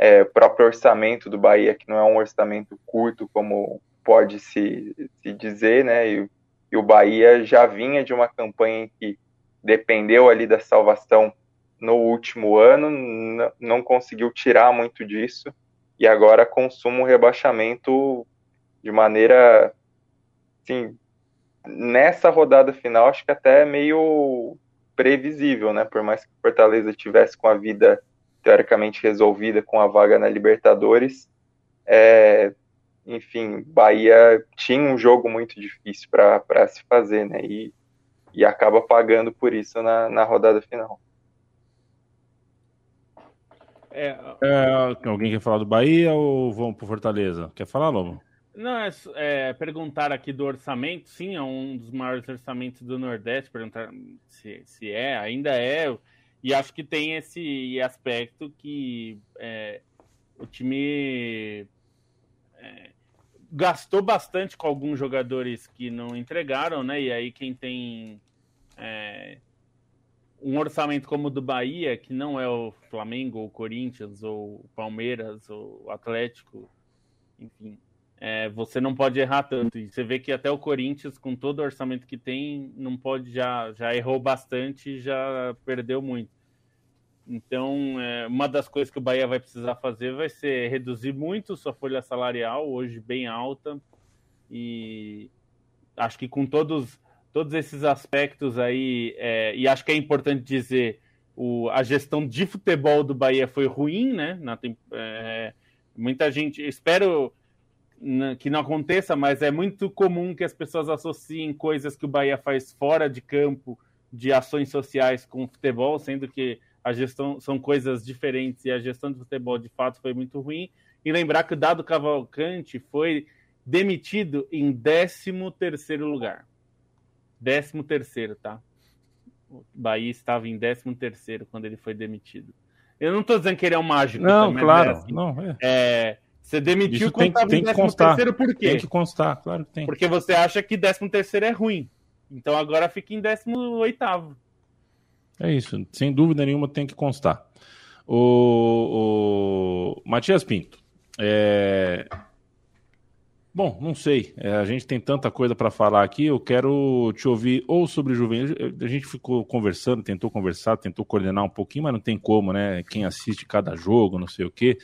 é, próprio orçamento do Bahia, que não é um orçamento curto, como pode se, se dizer, né? E, e o Bahia já vinha de uma campanha que dependeu ali da salvação no último ano, não conseguiu tirar muito disso e agora consuma o rebaixamento de maneira assim, nessa rodada final acho que até meio previsível, né? Por mais que Fortaleza tivesse com a vida teoricamente resolvida com a vaga na Libertadores. É, enfim, Bahia tinha um jogo muito difícil para se fazer, né? E, e acaba pagando por isso na, na rodada final. É, é, alguém quer falar do Bahia ou vamos para Fortaleza? Quer falar, Lobo? Não, é, é, perguntar aqui do orçamento, sim, é um dos maiores orçamentos do Nordeste, perguntar se, se é, ainda é. E acho que tem esse aspecto que é, o time é, gastou bastante com alguns jogadores que não entregaram, né? E aí quem tem é, um orçamento como o do Bahia, que não é o Flamengo, ou o Corinthians, ou o Palmeiras, ou o Atlético, enfim, é, você não pode errar tanto. E você vê que até o Corinthians, com todo o orçamento que tem, não pode já, já errou bastante e já perdeu muito. Então, é, uma das coisas que o Bahia vai precisar fazer vai ser reduzir muito sua folha salarial, hoje bem alta, e acho que com todos, todos esses aspectos aí, é, e acho que é importante dizer, o, a gestão de futebol do Bahia foi ruim, né? Na, é, muita gente, espero que não aconteça, mas é muito comum que as pessoas associem coisas que o Bahia faz fora de campo, de ações sociais com futebol, sendo que a gestão são coisas diferentes e a gestão de futebol de fato foi muito ruim. E lembrar que o Dado Cavalcante foi demitido em 13 terceiro lugar. 13 terceiro, tá? O Bahia estava em 13 terceiro quando ele foi demitido. Eu não estou dizendo que ele é um mágico. Não, claro. É assim. não, é. é. Você demitiu Isso quando estava em 13 terceiro por quê? Tem que constar, claro que tem. Porque você acha que 13 terceiro é ruim. Então agora fica em 18 oitavo. É isso, sem dúvida nenhuma tem que constar. O, o... Matias Pinto, é... bom, não sei, é, a gente tem tanta coisa para falar aqui, eu quero te ouvir ou sobre Juventude, a gente ficou conversando, tentou conversar, tentou coordenar um pouquinho, mas não tem como, né, quem assiste cada jogo, não sei o quê,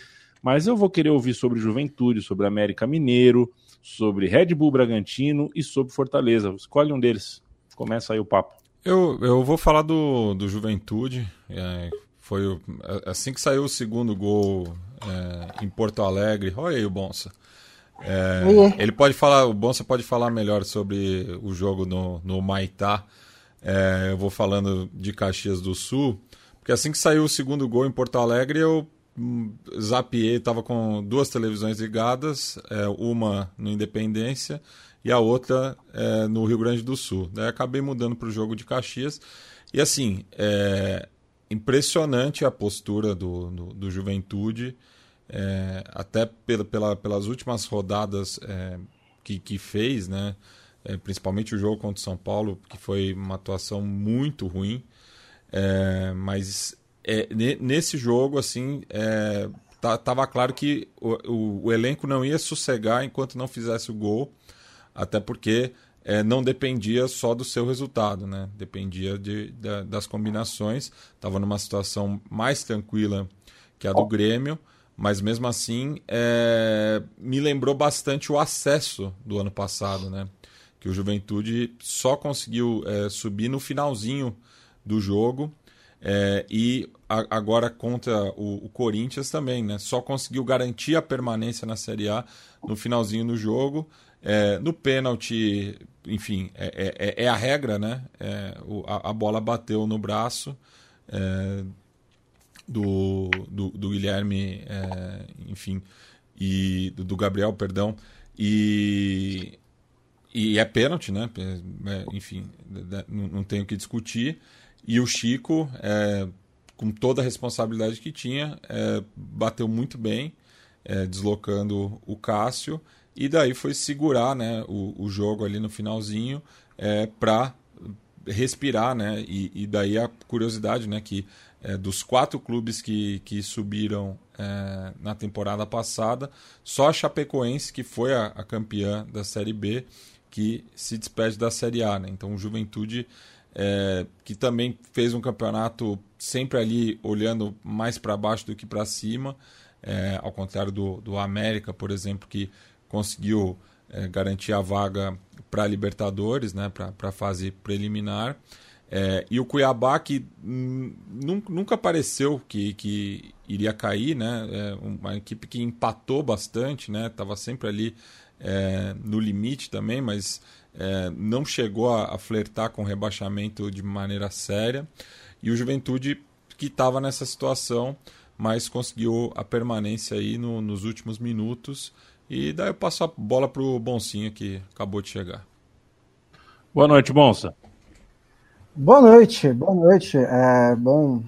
mas eu vou querer ouvir sobre Juventude, sobre América Mineiro, sobre Red Bull Bragantino e sobre Fortaleza, escolhe um deles, começa aí o papo. Eu, eu vou falar do, do Juventude. É, foi assim que saiu o segundo gol é, em Porto Alegre. Olha aí o Bonsa. É, ele pode falar, o Bonsa pode falar melhor sobre o jogo no, no Maitá. É, eu vou falando de Caxias do Sul, porque assim que saiu o segundo gol em Porto Alegre, eu zapiei, estava com duas televisões ligadas, é, uma no Independência e a outra é, no Rio Grande do Sul. Daí acabei mudando para o jogo de Caxias. E assim, é impressionante a postura do, do, do Juventude, é, até pela, pela, pelas últimas rodadas é, que, que fez, né? É, principalmente o jogo contra o São Paulo, que foi uma atuação muito ruim. É, mas é, nesse jogo, assim, é, tava claro que o, o, o, elenco não ia sossegar enquanto não fizesse o gol até porque é, não dependia só do seu resultado, né? dependia de, de das combinações. Estava numa situação mais tranquila que a do Grêmio, mas mesmo assim é, me lembrou bastante o acesso do ano passado, né? que o Juventude só conseguiu é, subir no finalzinho do jogo. É, e a, agora contra o, o, Corinthians também, né? Só conseguiu garantir a permanência na Série A no finalzinho do jogo. É, no pênalti, enfim, é, é, é, é a regra, né? É, o, a, a, bola bateu no braço do, do, do, Guilherme, enfim, e do, do, Gabriel, perdão, e, e é pênalti, né? enfim, não, não tenho o que discutir. E o Chico, com toda a responsabilidade que tinha, bateu muito bem, deslocando o Cássio e daí foi segurar né, o, o jogo ali no finalzinho é, para respirar, né? E, e, daí a curiosidade, né? Que é, dos quatro clubes que, que subiram é, na temporada passada, só a Chapecoense, que foi a, a, campeã da Série B, que se despede da Série A, né? Então o Juventude, é, que também fez um campeonato sempre ali olhando mais para baixo do que para cima, é, ao contrário do, do América, por exemplo, que conseguiu é, garantir a vaga para Libertadores, né, para a fase preliminar. É, e o Cuiabá, que nunca pareceu que, que iria cair, né? É uma equipe que empatou bastante, né? Estava sempre ali é, no limite também, mas é, não chegou a, a, flertar com o rebaixamento de maneira séria. E o Juventude, que estava nessa situação, mas conseguiu a permanência aí no, nos últimos minutos e daí eu passo a bola pro Boncinho que acabou de chegar. Boa noite, Bonsa. Boa noite, boa noite. É bom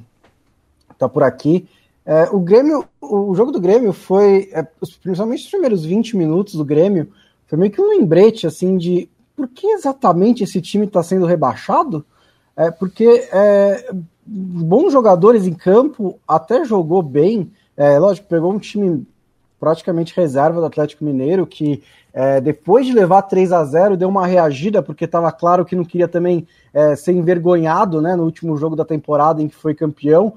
estar tá por aqui. É, o Grêmio, o jogo do Grêmio foi, é, principalmente os primeiros 20 minutos do Grêmio, foi meio que um lembrete assim de por que exatamente esse time está sendo rebaixado? É, porque é, bons jogadores em campo, até jogou bem. É, lógico, pegou um time praticamente reserva do Atlético Mineiro, que é, depois de levar 3 a 0 deu uma reagida, porque estava claro que não queria também é, ser envergonhado né, no último jogo da temporada em que foi campeão.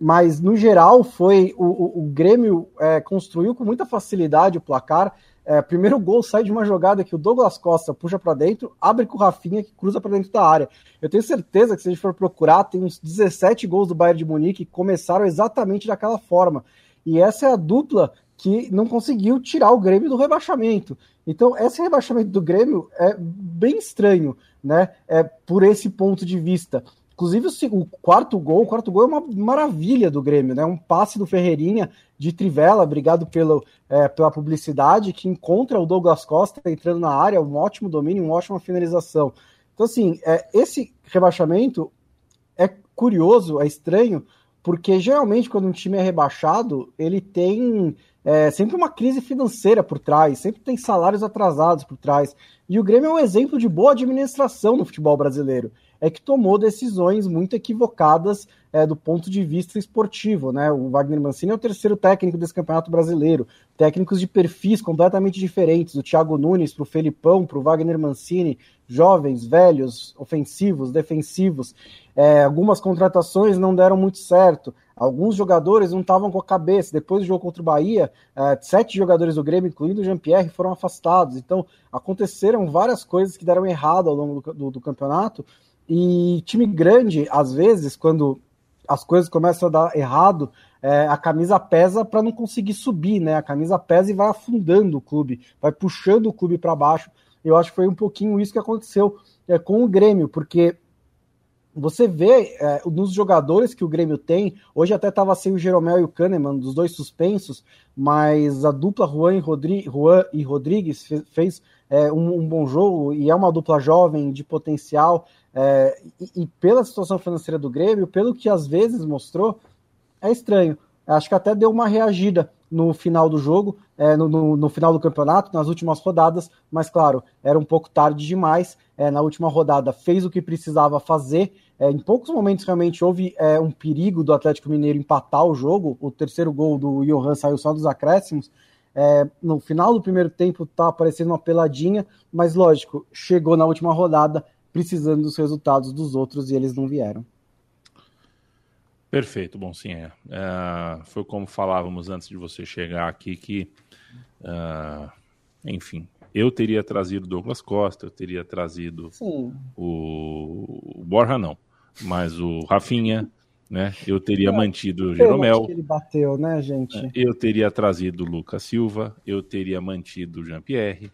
mas no geral foi o, o, o Grêmio é, construiu com muita facilidade o placar. É, primeiro gol sai de uma jogada que o Douglas Costa puxa para dentro, abre com o Rafinha que cruza para dentro da área. Eu tenho certeza que se a gente for procurar, tem uns 17 gols do Bayern de Munique que começaram exatamente daquela forma. E essa é a dupla que não conseguiu tirar o Grêmio do rebaixamento. Então, esse rebaixamento do Grêmio é bem estranho, né? É, por esse ponto de vista. Inclusive, o quarto gol, o quarto gol é uma maravilha do Grêmio, né? Um passe do Ferreirinha de Trivela, obrigado pelo, é, pela publicidade, que encontra o Douglas Costa entrando na área, um ótimo domínio, uma ótima finalização. Então, assim, é, esse rebaixamento é curioso, é estranho, porque geralmente quando um time é rebaixado, ele tem é, sempre uma crise financeira por trás, sempre tem salários atrasados por trás. E o Grêmio é um exemplo de boa administração no futebol brasileiro. É que tomou decisões muito equivocadas é, do ponto de vista esportivo. Né? O Wagner Mancini é o terceiro técnico desse campeonato brasileiro. Técnicos de perfis completamente diferentes, do Thiago Nunes para o Felipão, para o Wagner Mancini, jovens, velhos, ofensivos, defensivos. É, algumas contratações não deram muito certo. Alguns jogadores não estavam com a cabeça. Depois do jogo contra o Bahia, é, sete jogadores do Grêmio, incluindo o Jean-Pierre, foram afastados. Então, aconteceram várias coisas que deram errado ao longo do, do, do campeonato. E time grande, às vezes, quando as coisas começam a dar errado, é, a camisa pesa para não conseguir subir, né? A camisa pesa e vai afundando o clube, vai puxando o clube para baixo. Eu acho que foi um pouquinho isso que aconteceu é, com o Grêmio, porque você vê é, nos jogadores que o Grêmio tem, hoje até estava sem o Jeromel e o Kahneman, dos dois suspensos, mas a dupla Juan e, Rodri Juan e Rodrigues fez, fez é, um, um, bom jogo e é uma dupla jovem de potencial. É, e, e, pela situação financeira do Grêmio, pelo que às vezes mostrou, é estranho. Acho que até deu uma reagida no final do jogo, é, no, no, no, final do campeonato, nas últimas rodadas, mas claro, era um pouco tarde demais. É, na última rodada fez o que precisava fazer é, em poucos momentos realmente houve é, um perigo do Atlético Mineiro empatar o jogo. O terceiro gol do Johan saiu só dos acréscimos. É, no final do primeiro tempo tá aparecendo uma peladinha, mas lógico, chegou na última rodada precisando dos resultados dos outros e eles não vieram. Perfeito, bom sim, é. é foi como falávamos antes de você chegar aqui que, uh, enfim, eu teria trazido Douglas Costa, eu teria trazido Sim. o, o Borja não, mas o Rafinha, né? Eu teria é, mantido o Jeromel. ele bateu, né, gente? É, eu teria trazido o Lucas Silva, eu teria mantido o Jean-Pierre.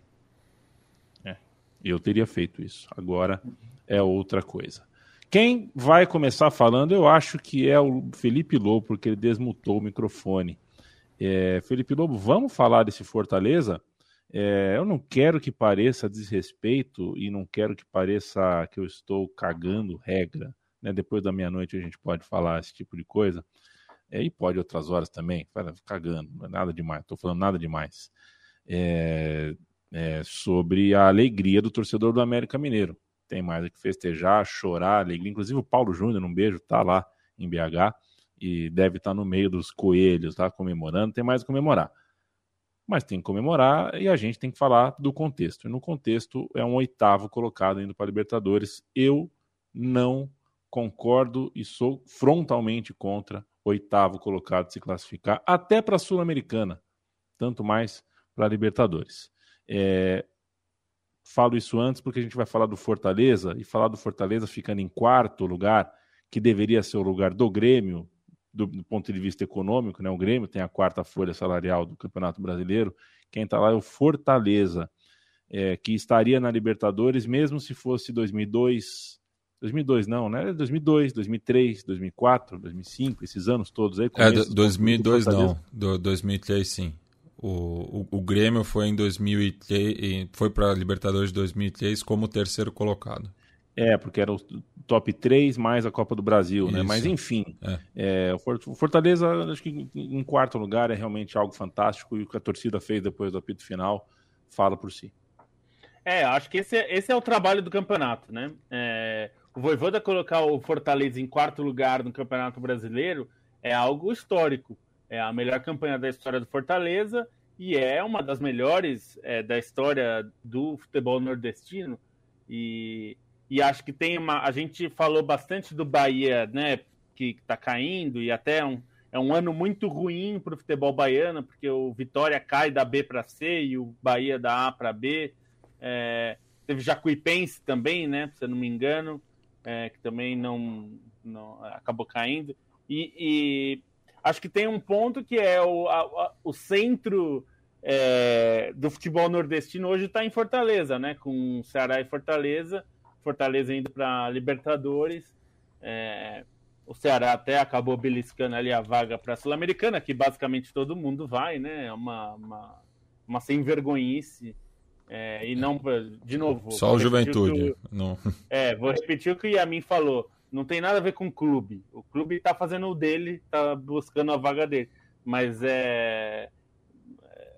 É, eu teria feito isso. Agora é outra coisa. Quem vai começar falando, eu acho que é o Felipe Lobo, porque ele desmutou o microfone. É, Felipe Lobo, vamos falar desse Fortaleza? É, eu não quero que pareça desrespeito e não quero que pareça que eu estou cagando regra. Né? Depois da meia-noite a gente pode falar esse tipo de coisa. É, e pode outras horas também. Cagando, não é nada demais. Estou falando nada demais. É, é, sobre a alegria do torcedor do América Mineiro. Tem mais que festejar, chorar, alegria. Inclusive o Paulo Júnior, um beijo, tá lá em BH e deve estar no meio dos coelhos, tá comemorando. Tem mais a comemorar mas tem que comemorar e a gente tem que falar do contexto. E no contexto é um oitavo colocado indo para a Libertadores. Eu não concordo e sou frontalmente contra oitavo colocado se classificar, até para a Sul-Americana, tanto mais para a Libertadores. É, falo isso antes porque a gente vai falar do Fortaleza e falar do Fortaleza ficando em quarto lugar, que deveria ser o lugar do Grêmio, do, do, ponto de vista econômico, né? O Grêmio tem a quarta folha salarial do Campeonato Brasileiro. Quem está lá é o Fortaleza, é, que estaria na Libertadores, mesmo se fosse 2002. 2002 não, né? 2002, 2003, 2004, 2005, esses anos todos aí. É, 2002 não, do 2003 sim. O, o, o, Grêmio foi em 2003, foi para a Libertadores de 2003 como terceiro colocado. É, porque era o top 3 mais a Copa do Brasil, Isso. né? Mas enfim, é. É, o Fortaleza, acho que em quarto lugar é realmente algo fantástico e o que a torcida fez depois do apito final fala por si. É, acho que esse é, esse é o trabalho do campeonato, né? É, o Voivoda colocar o Fortaleza em quarto lugar no Campeonato Brasileiro é algo histórico. É a melhor campanha da história do Fortaleza e é uma das melhores é, da história do futebol nordestino. E e acho que tem uma. A gente falou bastante do Bahia, né? que está caindo e até um, é um ano muito ruim para o futebol baiano, porque o Vitória cai da B para C e o Bahia da A para B. É, teve Jacuipense também, né? Se eu não me engano, é, que também não, não acabou caindo. E, e, acho que tem um ponto que é o, a, o centro é, do futebol nordestino hoje está em Fortaleza, né? Com Ceará e Fortaleza, Fortaleza indo para Libertadores. É, o Ceará até acabou beliscando ali a vaga para a Sul-Americana, que basicamente todo mundo vai, né? É uma, uma, uma sem vergonhice. É, e não, de novo. Só o Juventude. O, não. É, vou repetir o que o Yamin falou. Não tem nada a ver com o clube. O clube está fazendo o dele, está buscando a vaga dele. Mas é, é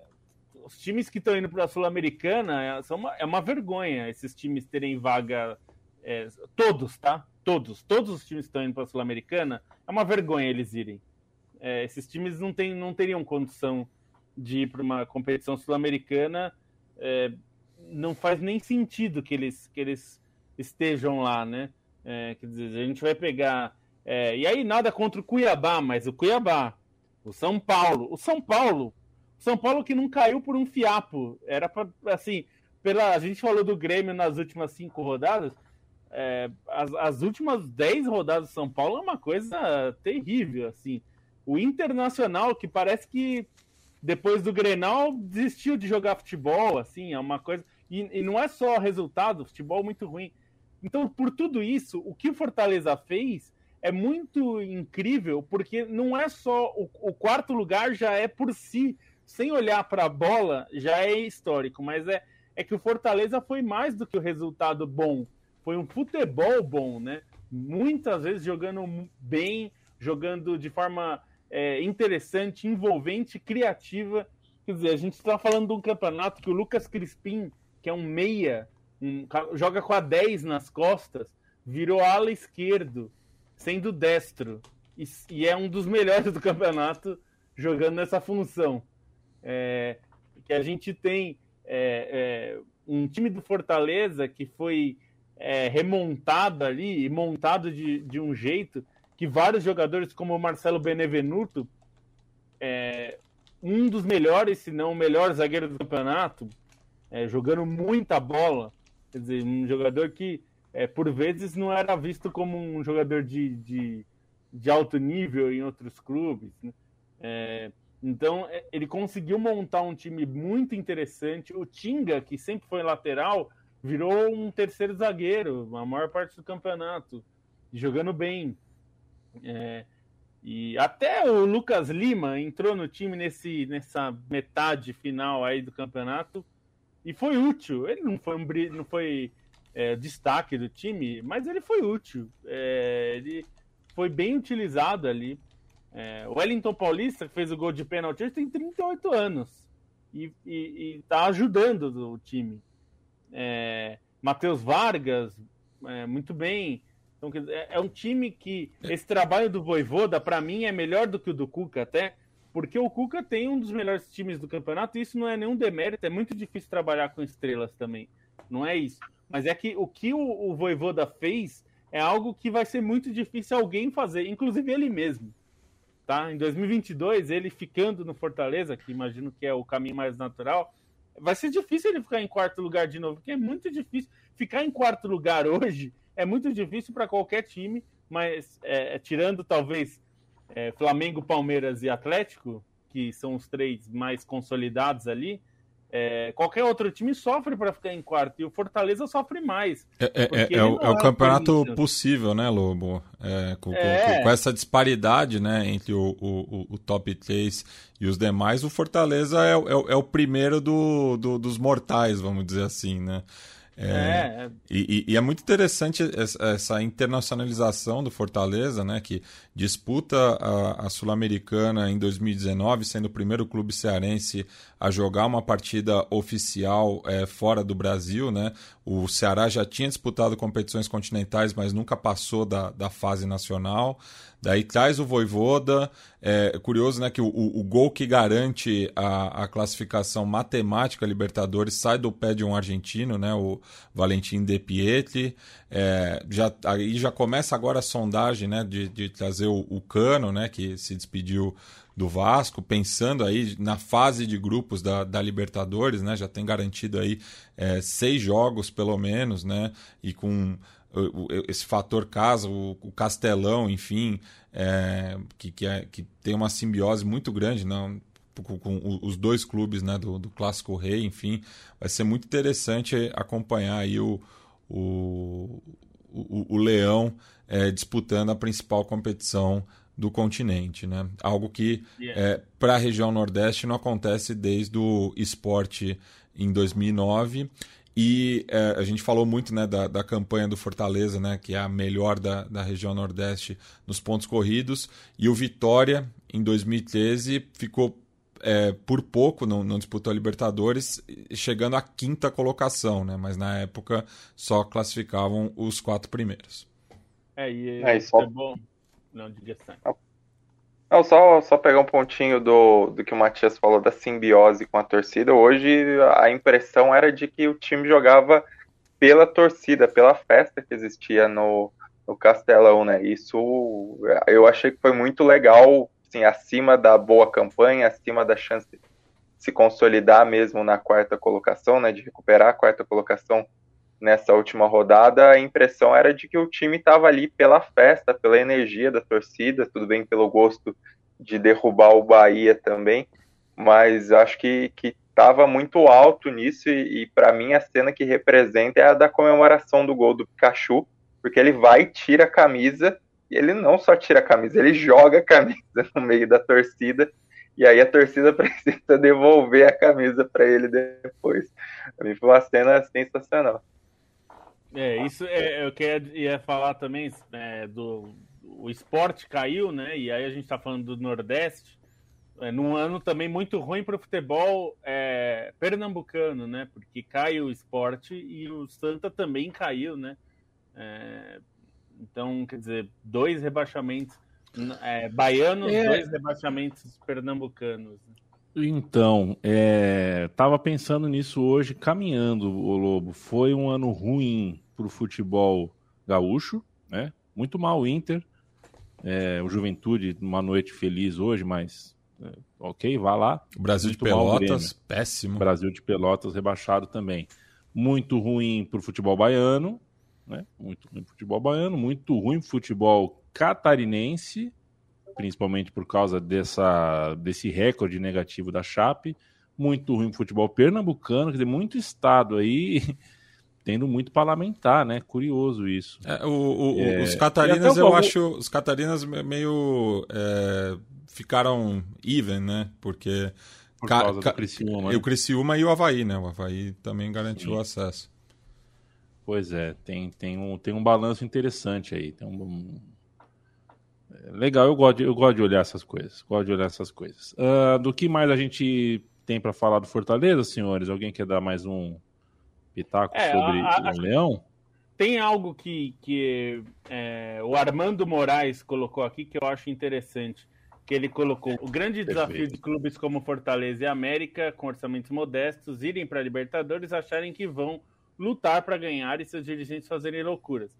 os times que estão indo para a Sul-Americana é, são uma, é uma vergonha esses times terem vaga. É, todos, tá? Todos. Todos os times que estão indo para a Sul-Americana é uma vergonha eles irem. É, esses times não, tem, não teriam condição de ir para uma competição sul-americana é, não faz nem sentido que eles, que eles estejam lá, né? É, quer dizer, a gente vai pegar. É, e aí, nada contra o Cuiabá, mas o Cuiabá, o São Paulo, o São Paulo, São Paulo que não caiu por um fiapo. Era assim, pela, a gente falou do Grêmio nas últimas cinco rodadas. É, as, as últimas dez rodadas do São Paulo é uma coisa terrível, assim. O Internacional, que parece que depois do Grenal, desistiu de jogar futebol, assim, é uma coisa. E, e não é só resultado, futebol muito ruim. Então, por tudo isso, o que o Fortaleza fez é muito incrível, porque não é só o, o quarto lugar já é por si, sem olhar para a bola, já é histórico, mas é, é que o Fortaleza foi mais do que o resultado bom. Foi um futebol bom, né? Muitas vezes jogando bem, jogando de forma é, interessante, envolvente, criativa. Quer dizer, a gente está falando de um campeonato que o Lucas Crispim, que é um meia, um, joga com a 10 nas costas, virou ala esquerdo, sendo destro. E, e é um dos melhores do campeonato jogando nessa função. É, que a gente tem é, é, um time do Fortaleza que foi é, remontado ali e montado de, de um jeito que vários jogadores, como o Marcelo Benevenuto, é, um dos melhores, se não o melhor zagueiro do campeonato, é, jogando muita bola. Quer dizer, um jogador que, é, por vezes, não era visto como um jogador de, de, de alto nível em outros clubes. Né? É, então, é, ele conseguiu montar um time muito interessante. O Tinga, que sempre foi lateral, virou um terceiro zagueiro a maior parte do campeonato, jogando bem. É, e até o Lucas Lima entrou no time nesse, nessa metade final aí do campeonato e foi útil. Ele não foi, um, não foi é, destaque do time, mas ele foi útil. É, ele foi bem utilizado ali. É, o Wellington Paulista, que fez o gol de pênalti, tem 38 anos e, está ajudando o time. É, Matheus Vargas, é, muito bem. Então, é, é um time que esse trabalho do Voivoda, para mim, é melhor do que o do Cuca até, porque o Cuca tem um dos melhores times do campeonato e isso não é nenhum demérito, é muito difícil trabalhar com estrelas também. Não é isso. Mas é que o que o, o Voivoda fez é algo que vai ser muito difícil alguém fazer, inclusive ele mesmo. Tá? Em 2022, ele ficando no Fortaleza, que imagino que é o caminho mais natural, vai ser difícil ele ficar em quarto lugar de novo, porque é muito difícil. Ficar em quarto lugar hoje é muito difícil para qualquer time, mas é, é, tirando talvez é, Flamengo, Palmeiras e Atlético, que são os três mais consolidados ali, é, qualquer outro time sofre para ficar em quarto e o Fortaleza sofre mais. É, é, é o, é o campeonato possível, né, Lobo? Com, com, com, essa disparidade né, entre o, o, o, top 3 e os demais, o Fortaleza é, é, o primeiro do, do, dos mortais, vamos dizer assim, né? É, é. E, e, é muito interessante essa internacionalização do Fortaleza, né, que disputa a, a Sul-Americana em 2019, sendo o primeiro clube cearense a jogar uma partida oficial é, fora do Brasil. Né? O Ceará já tinha disputado competições continentais, mas nunca passou da, da fase nacional. Daí traz o Voivoda. É curioso, né, que o, o gol que garante a, a classificação matemática Libertadores sai do pé de um argentino, né, o Valentim De Pietri. É, já, aí já começa agora a sondagem, né, de, de trazer o, o Cano, né, que se despediu do Vasco, pensando aí na fase de grupos da, da Libertadores, né? Já tem garantido aí é, seis jogos, pelo menos, né? E com esse fator casa, o, Castelão, enfim, é, que, que, é, que tem uma simbiose muito grande, não? Com, com os dois clubes né, do, do Clássico Rei, enfim, vai ser muito interessante acompanhar aí o, o, o, o Leão é, disputando a principal competição do continente, né? Algo que yeah. é, para a região Nordeste não acontece desde o esporte em 2009 e é, a gente falou muito né, da, da campanha do Fortaleza, né, que é a melhor da, da região Nordeste nos pontos corridos. E o Vitória, em 2013, ficou é, por pouco, não, não, disputou a Libertadores, chegando à quinta colocação, né? mas na época só classificavam os quatro primeiros. É, e é, isso é bom. Não, diga não, só, só pegar um pontinho do, do que o Matias falou da simbiose com a torcida. Hoje a impressão era de que o time jogava pela torcida, pela festa que existia no, no Castelão, né? Isso eu achei que foi muito legal, assim, acima da boa campanha, acima da chance de se consolidar mesmo na quarta colocação, né? De recuperar a quarta colocação nessa última rodada, a impressão era de que o time estava ali pela festa, pela energia da torcida, tudo bem pelo gosto de derrubar o Bahia também, mas acho que estava muito alto nisso e, e para mim a cena que representa é a da comemoração do gol do Pikachu, porque ele vai tira a camisa e ele não só tira a camisa, ele joga a camisa no meio da torcida e aí a torcida precisa devolver a camisa para ele depois. Para mim foi uma cena sensacional. É, isso é, eu queria ia falar também é, do o esporte caiu, né? E aí a gente está falando do Nordeste, é, num ano também muito ruim para o futebol é, pernambucano, né? Porque cai o esporte e o Santa também caiu, né? É, então, quer dizer, dois rebaixamentos é, baianos, é. dois rebaixamentos pernambucanos. Né? Então, é, tava pensando nisso hoje, caminhando, o Lobo. Foi um ano ruim para o futebol gaúcho, né? Muito mal o Inter. É, o Juventude, uma noite feliz hoje, mas é, ok, vá lá. O Brasil Muito de Pelotas, péssimo. Brasil de Pelotas rebaixado também. Muito ruim para o futebol baiano, né? Muito ruim para futebol baiano, muito ruim futebol catarinense, principalmente por causa dessa, desse recorde negativo da Chape. Muito ruim para futebol pernambucano, quer dizer, muito estado aí tendo muito para lamentar, né? Curioso isso. É, o, o, é... Os Catarinas, eu acho, os Catarinas meio é, ficaram even, né? Porque Por causa do Criciúma, né? o Criciúma e o Havaí, né? O Havaí também garantiu Sim. o acesso. Pois é, tem, tem, um, tem um balanço interessante aí. Tem um, um... É, legal, eu gosto, de, eu gosto de olhar essas coisas. Gosto de olhar essas coisas. Uh, do que mais a gente tem para falar do Fortaleza, senhores? Alguém quer dar mais um, pitaco é, sobre a, a, o Leão? Tem algo que, que é, o Armando Moraes colocou aqui que eu acho interessante. Que ele colocou o grande Perfeito. desafio de clubes como Fortaleza e América, com orçamentos modestos, irem para a Libertadores acharem que vão lutar para ganhar e seus dirigentes fazerem loucuras.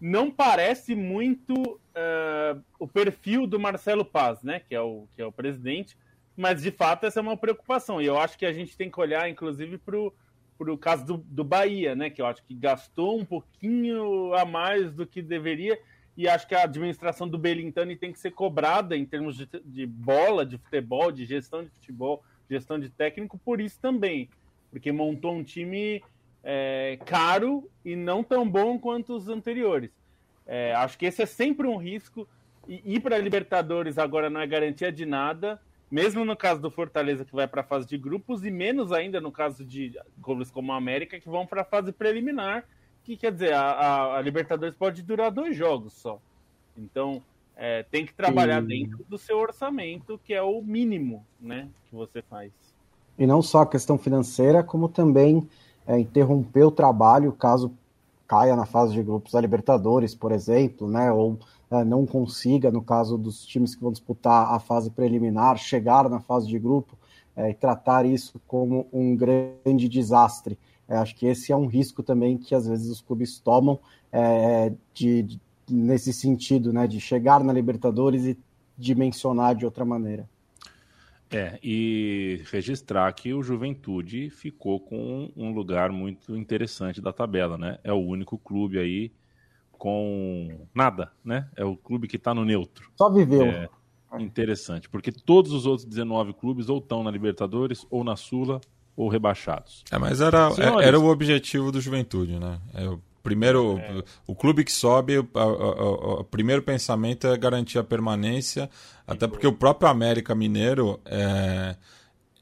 Não parece muito uh, o perfil do Marcelo Paz, né? Que é, o, que é o presidente, mas de fato essa é uma preocupação. E eu acho que a gente tem que olhar, inclusive, para o o caso do, do Bahia, né? Que eu acho que gastou um pouquinho a mais do que deveria. E acho que a administração do Belintani tem que ser cobrada em termos de, de bola, de futebol, de gestão de futebol, gestão de técnico, por isso também. Porque montou um time é, caro e não tão bom quanto os anteriores. É, acho que esse é sempre um risco. E ir para Libertadores agora não é garantia de nada mesmo no caso do Fortaleza, que vai para a fase de grupos, e menos ainda no caso de clubes como a América, que vão para a fase preliminar, que quer dizer, a, a, Libertadores pode durar dois jogos só. Então, é, tem que trabalhar dentro do seu orçamento, que é o mínimo né, que você faz. E não só a questão financeira, como também é, interromper o trabalho caso caia na fase de grupos da Libertadores, por exemplo, né? Ou não consiga, no caso dos times que vão disputar a fase preliminar, chegar na fase de grupo é, e tratar isso como um grande desastre. É, acho que esse é um risco também que às vezes os clubes tomam é, de, de, nesse sentido, né, de chegar na Libertadores e dimensionar de outra maneira. É, e registrar que o Juventude ficou com um lugar muito interessante da tabela, né? É o único clube aí com nada, né? É o clube que está no neutro. Só viveu. É interessante, porque todos os outros 19 clubes ou estão na Libertadores, ou na Sula, ou rebaixados. É, mas era, Senhores, era o objetivo do Juventude, né? É o primeiro, é. o clube que sobe, o, o, o, primeiro pensamento é garantir a permanência, até porque o próprio América Mineiro é,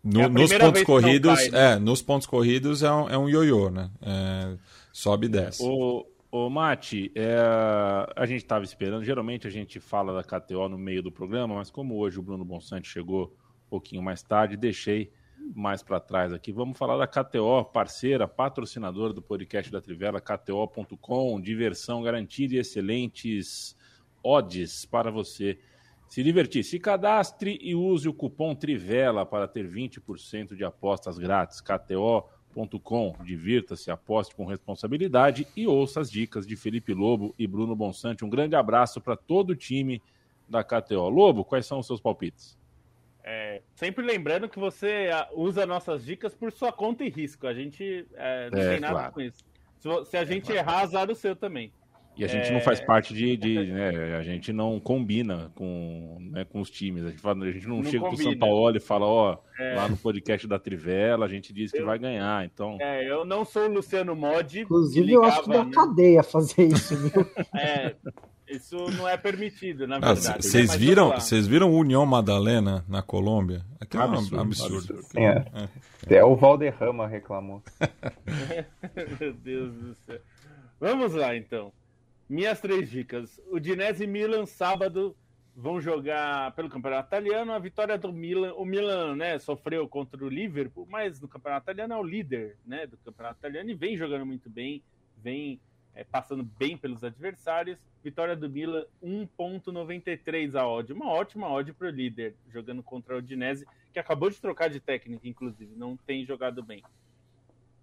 no, é nos pontos corridos, cai, né? é, nos pontos corridos é um, é um ioiô, né? É, sobe e desce. O, o Mate, é, a gente estava esperando, geralmente a gente fala da KTO no meio do programa, mas como hoje o Bruno Bonsante chegou um pouquinho mais tarde, deixei mais para trás aqui. Vamos falar da KTO, parceira, patrocinadora do podcast da Trivela, KTO.com, diversão garantida e excelentes odds para você se divertir. Se cadastre e use o cupom Trivela para ter 20% de apostas grátis. KTO.com, divirta-se, aposte com responsabilidade e ouça as dicas de Felipe Lobo e Bruno Bonsante. Um grande abraço para todo o time da KTO. Lobo, quais são os seus palpites? É, sempre lembrando que você ah, usa nossas dicas por sua conta e risco. A gente é, não é, tem nada claro. com isso. Se, a gente claro. errar, azar o seu também. E a gente não faz é. parte de, de né, a gente não combina com, né, com os times. A gente, fala, a gente não, não chega combina. pro São Paulo e fala, ó, é. lá no podcast da Trivela, a gente diz que eu, vai ganhar. Então. É, eu não sou o Luciano Mod. Inclusive, ligava, eu acho que dá né? cadeia fazer isso, viu? é, isso não é permitido, na ah, verdade. Vocês ah, viram, vocês viram União Madalena na Colômbia? Aquilo é um absurdo. absurdo. É. é. Até o Valderrama reclamou. Meu Deus do céu. Vamos lá, então. Minhas três dicas. O Dinese e Milan, sábado, vão jogar pelo Campeonato Italiano. A vitória do Milan. O Milan né, sofreu contra o Liverpool, mas no Campeonato Italiano é o líder né, do Campeonato Italiano e vem jogando muito bem. Vem é, passando bem pelos adversários. Vitória do Milan, 1.93 a odd. Uma ótima odd para o líder, jogando contra o Udinese, que acabou de trocar de técnica, inclusive, não tem jogado bem.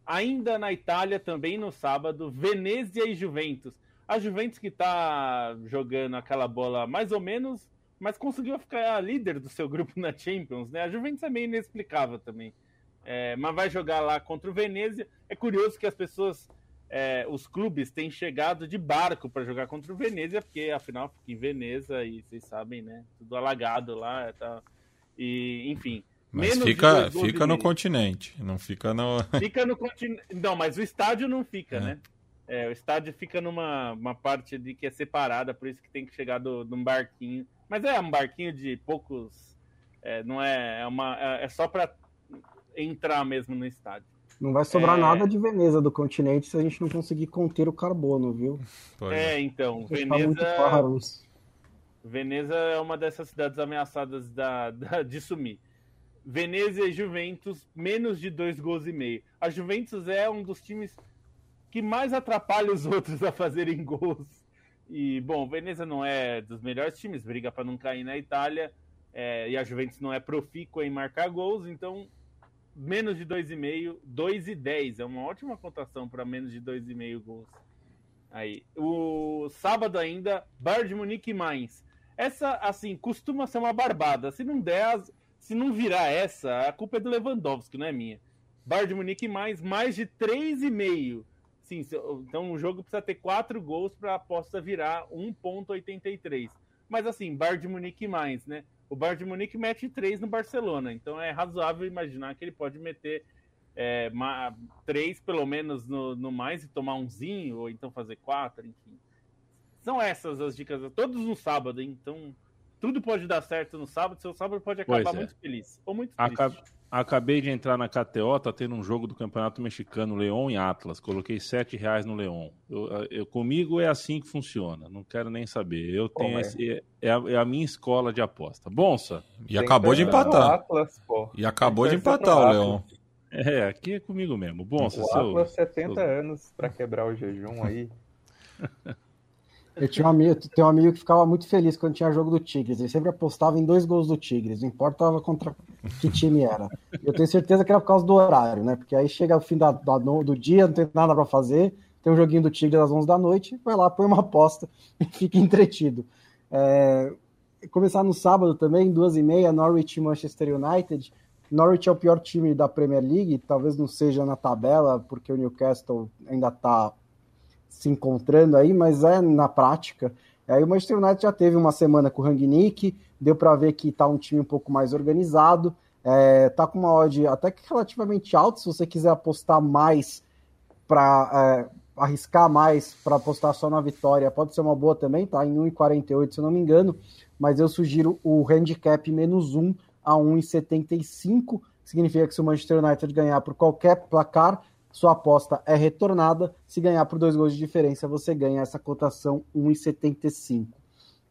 Ainda na Itália, também no sábado, Venezia e Juventus. A Juventus que está jogando aquela bola mais ou menos, mas conseguiu ficar líder do seu grupo na Champions, né? A Juventus é meio inexplicável também. É, mas vai jogar lá contra o Venezia. É curioso que as pessoas é, os clubes têm chegado de barco para jogar contra o Venezia, porque afinal fica em Veneza e vocês sabem, né? Tudo alagado lá. Tá... E, enfim. Mas fica, fica no continente, não fica no. Fica no continente. Não, mas o estádio não fica, é. né? É, o estádio fica numa uma parte de que é separada, por isso que tem que chegar do, de um barquinho. Mas é um barquinho de poucos. É, não é, é uma é, é só para entrar mesmo no estádio. Não vai sobrar é... nada de Veneza do continente se a gente não conseguir conter o carbono, viu? É, então, Veneza. Veneza é uma dessas cidades ameaçadas da, da, de sumir. Veneza e Juventus, menos de dois gols e meio. A Juventus é um dos times que mais atrapalha os outros a fazerem gols. E, bom, Veneza não é dos melhores times, briga para não cair na Itália. É, e a Juventus não é profícua em marcar gols, então menos de 2,5, 2,10. É uma ótima cotação para menos de 2,5 gols. Aí. O sábado ainda, Bayern de Munique e Mainz. Essa, assim, costuma ser uma barbada. Se não der, se não virar essa, a culpa é do Lewandowski, não é minha. Bayern de Munique e Mainz, mais de 3,5. Sim, então o jogo precisa ter 4 gols para a aposta virar 1,83. Mas assim, Bayern de Munique Mainz, né? o Bayern de Munique mete três no Barcelona, então é razoável imaginar que ele pode meter é, pelo menos no, no, mais e tomar umzinho, ou então fazer quatro, enfim. São essas as dicas, todos no sábado, hein? então tudo pode dar certo no sábado, seu sábado pode acabar é. muito feliz ou muito triste. Acabei de entrar na KTO, tá tendo um jogo do Campeonato Mexicano, Leão e Atlas. Coloquei sete reais no Leão. Eu, eu, comigo é assim que funciona. Não quero nem saber. Eu tenho é? esse, é, é, a, é, a, minha escola de aposta. Bonsa. E acabou de empatar. Atlas, e acabou de empatar o Leão. É, aqui é comigo mesmo. Bonsa, o seu, Atlas 70 seu... anos para quebrar o jejum aí. Eu tinha um amigo, um amigo que ficava muito feliz quando tinha jogo do Tigres. Ele sempre apostava em dois gols do Tigres, não importava contra que time era. Eu tenho certeza que era por causa do horário, né? Porque aí chega o fim da, da do dia, não tem nada para fazer, tem um joguinho do Tigres às 11 da noite, vai lá, põe uma aposta e fica entretido. É, começar no sábado também, duas e meia, Norwich Manchester United. Norwich é o pior time da Premier League, talvez não seja na tabela, porque o Newcastle ainda está se encontrando aí, mas é na prática. Aí o Manchester United já teve uma semana com o Rangnick, deu para ver que está um time um pouco mais organizado, é, tá com uma odd até que relativamente alta, se você quiser apostar mais para é, arriscar mais para apostar só na vitória, pode ser uma boa também, tá em 1,48 se eu não me engano, mas eu sugiro o handicap menos 1 a 1,75, significa que se o Manchester United ganhar por qualquer placar, sua aposta é retornada. Se ganhar por dois gols de diferença, você ganha essa cotação 1,75.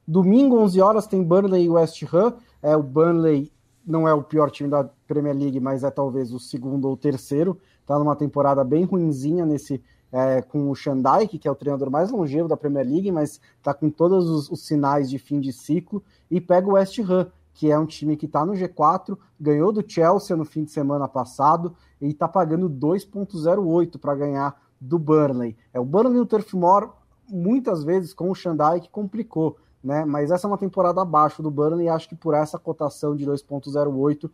Domingo, 11 horas, tem Burnley e West Ham. É, o Burnley não é o pior time da Premier League, mas é talvez o segundo ou terceiro. Está numa temporada bem ruinzinha nesse é, com o Shandike, que é o treinador mais longevo da Premier League, mas está com todos os, os, sinais de fim de ciclo. E pega o West Ham, que é um time que está no G4, ganhou do Chelsea no fim de semana passado e está pagando 2,08 para ganhar do Burnley. É o Burnley no Turf Moor, muitas vezes com o Shandai que complicou, né? Mas essa é uma temporada abaixo do Burnley acho que por essa cotação de 2,08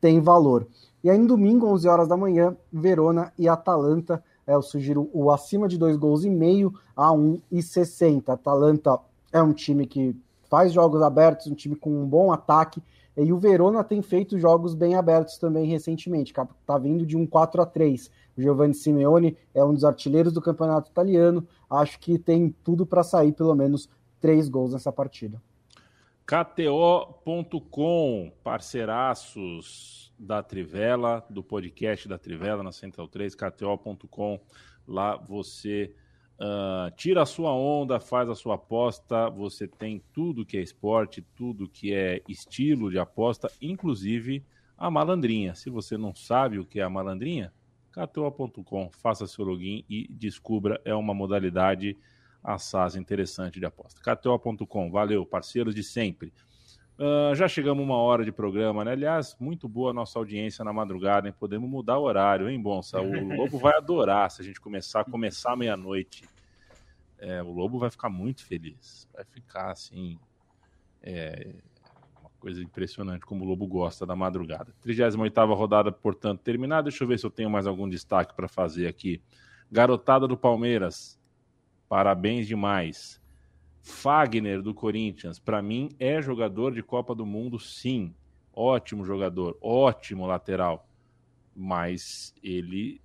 tem valor. E aí no domingo, 11 horas da manhã, Verona e Atalanta. É, eu sugiro o acima de dois gols e meio a 1,60. Atalanta é um time que faz jogos abertos, um time com um bom ataque. E o Verona tem feito jogos bem abertos também recentemente. Está vindo de um 4 a 3 O Giovanni Simeone é um dos artilheiros do campeonato italiano. Acho que tem tudo para sair pelo menos três gols nessa partida. KTO.com, parceiraços da Trivela, do podcast da Trivela na Central 3, KTO.com. Lá você Uh, tira a sua onda, faz a sua aposta. Você tem tudo que é esporte, tudo que é estilo de aposta, inclusive a malandrinha. Se você não sabe o que é a malandrinha, kto.com, faça seu login e descubra. É uma modalidade assaz interessante de aposta. kto.com, valeu, parceiros de sempre. Uh, já chegamos uma hora de programa, né? Aliás, muito boa a nossa audiência na madrugada, hein? Podemos mudar o horário, hein, Bonsa? O Lobo vai adorar se a gente começar começar meia-noite. É, o Lobo vai ficar muito feliz. Vai ficar assim. É, uma coisa impressionante como o Lobo gosta da madrugada. 38 rodada, portanto, terminada. Deixa eu ver se eu tenho mais algum destaque para fazer aqui. Garotada do Palmeiras, parabéns demais. Fagner do Corinthians, para mim é jogador de Copa do Mundo, sim. Ótimo jogador, ótimo lateral. Mas ele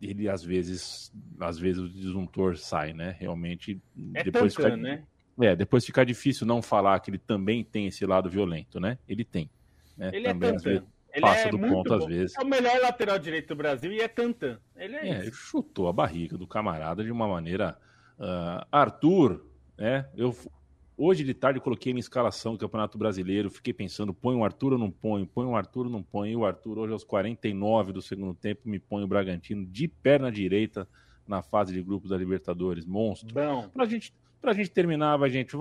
ele às vezes, às vezes o disjuntor sai, né? Realmente é depois fica, né? É, depois fica difícil não falar que ele também tem esse lado violento, né? Ele tem. Né? Ele é também, é tantan. Ele passa é do ponto bom. às vezes. É o melhor lateral direito do Brasil e é tantan. Ele é, é ele chutou a barriga do camarada de uma maneira. Uh, Arthur, né? Eu hoje de tarde coloquei minha escalação do Campeonato Brasileiro, fiquei pensando, põe o Arthur ou não põe, põe o Arthur ou não põe. E o Arthur hoje aos 49 do segundo tempo me põe o Bragantino de perna direita na fase de grupos da Libertadores, monstro. Bom. Pra gente Pra gente terminar, vai, gente,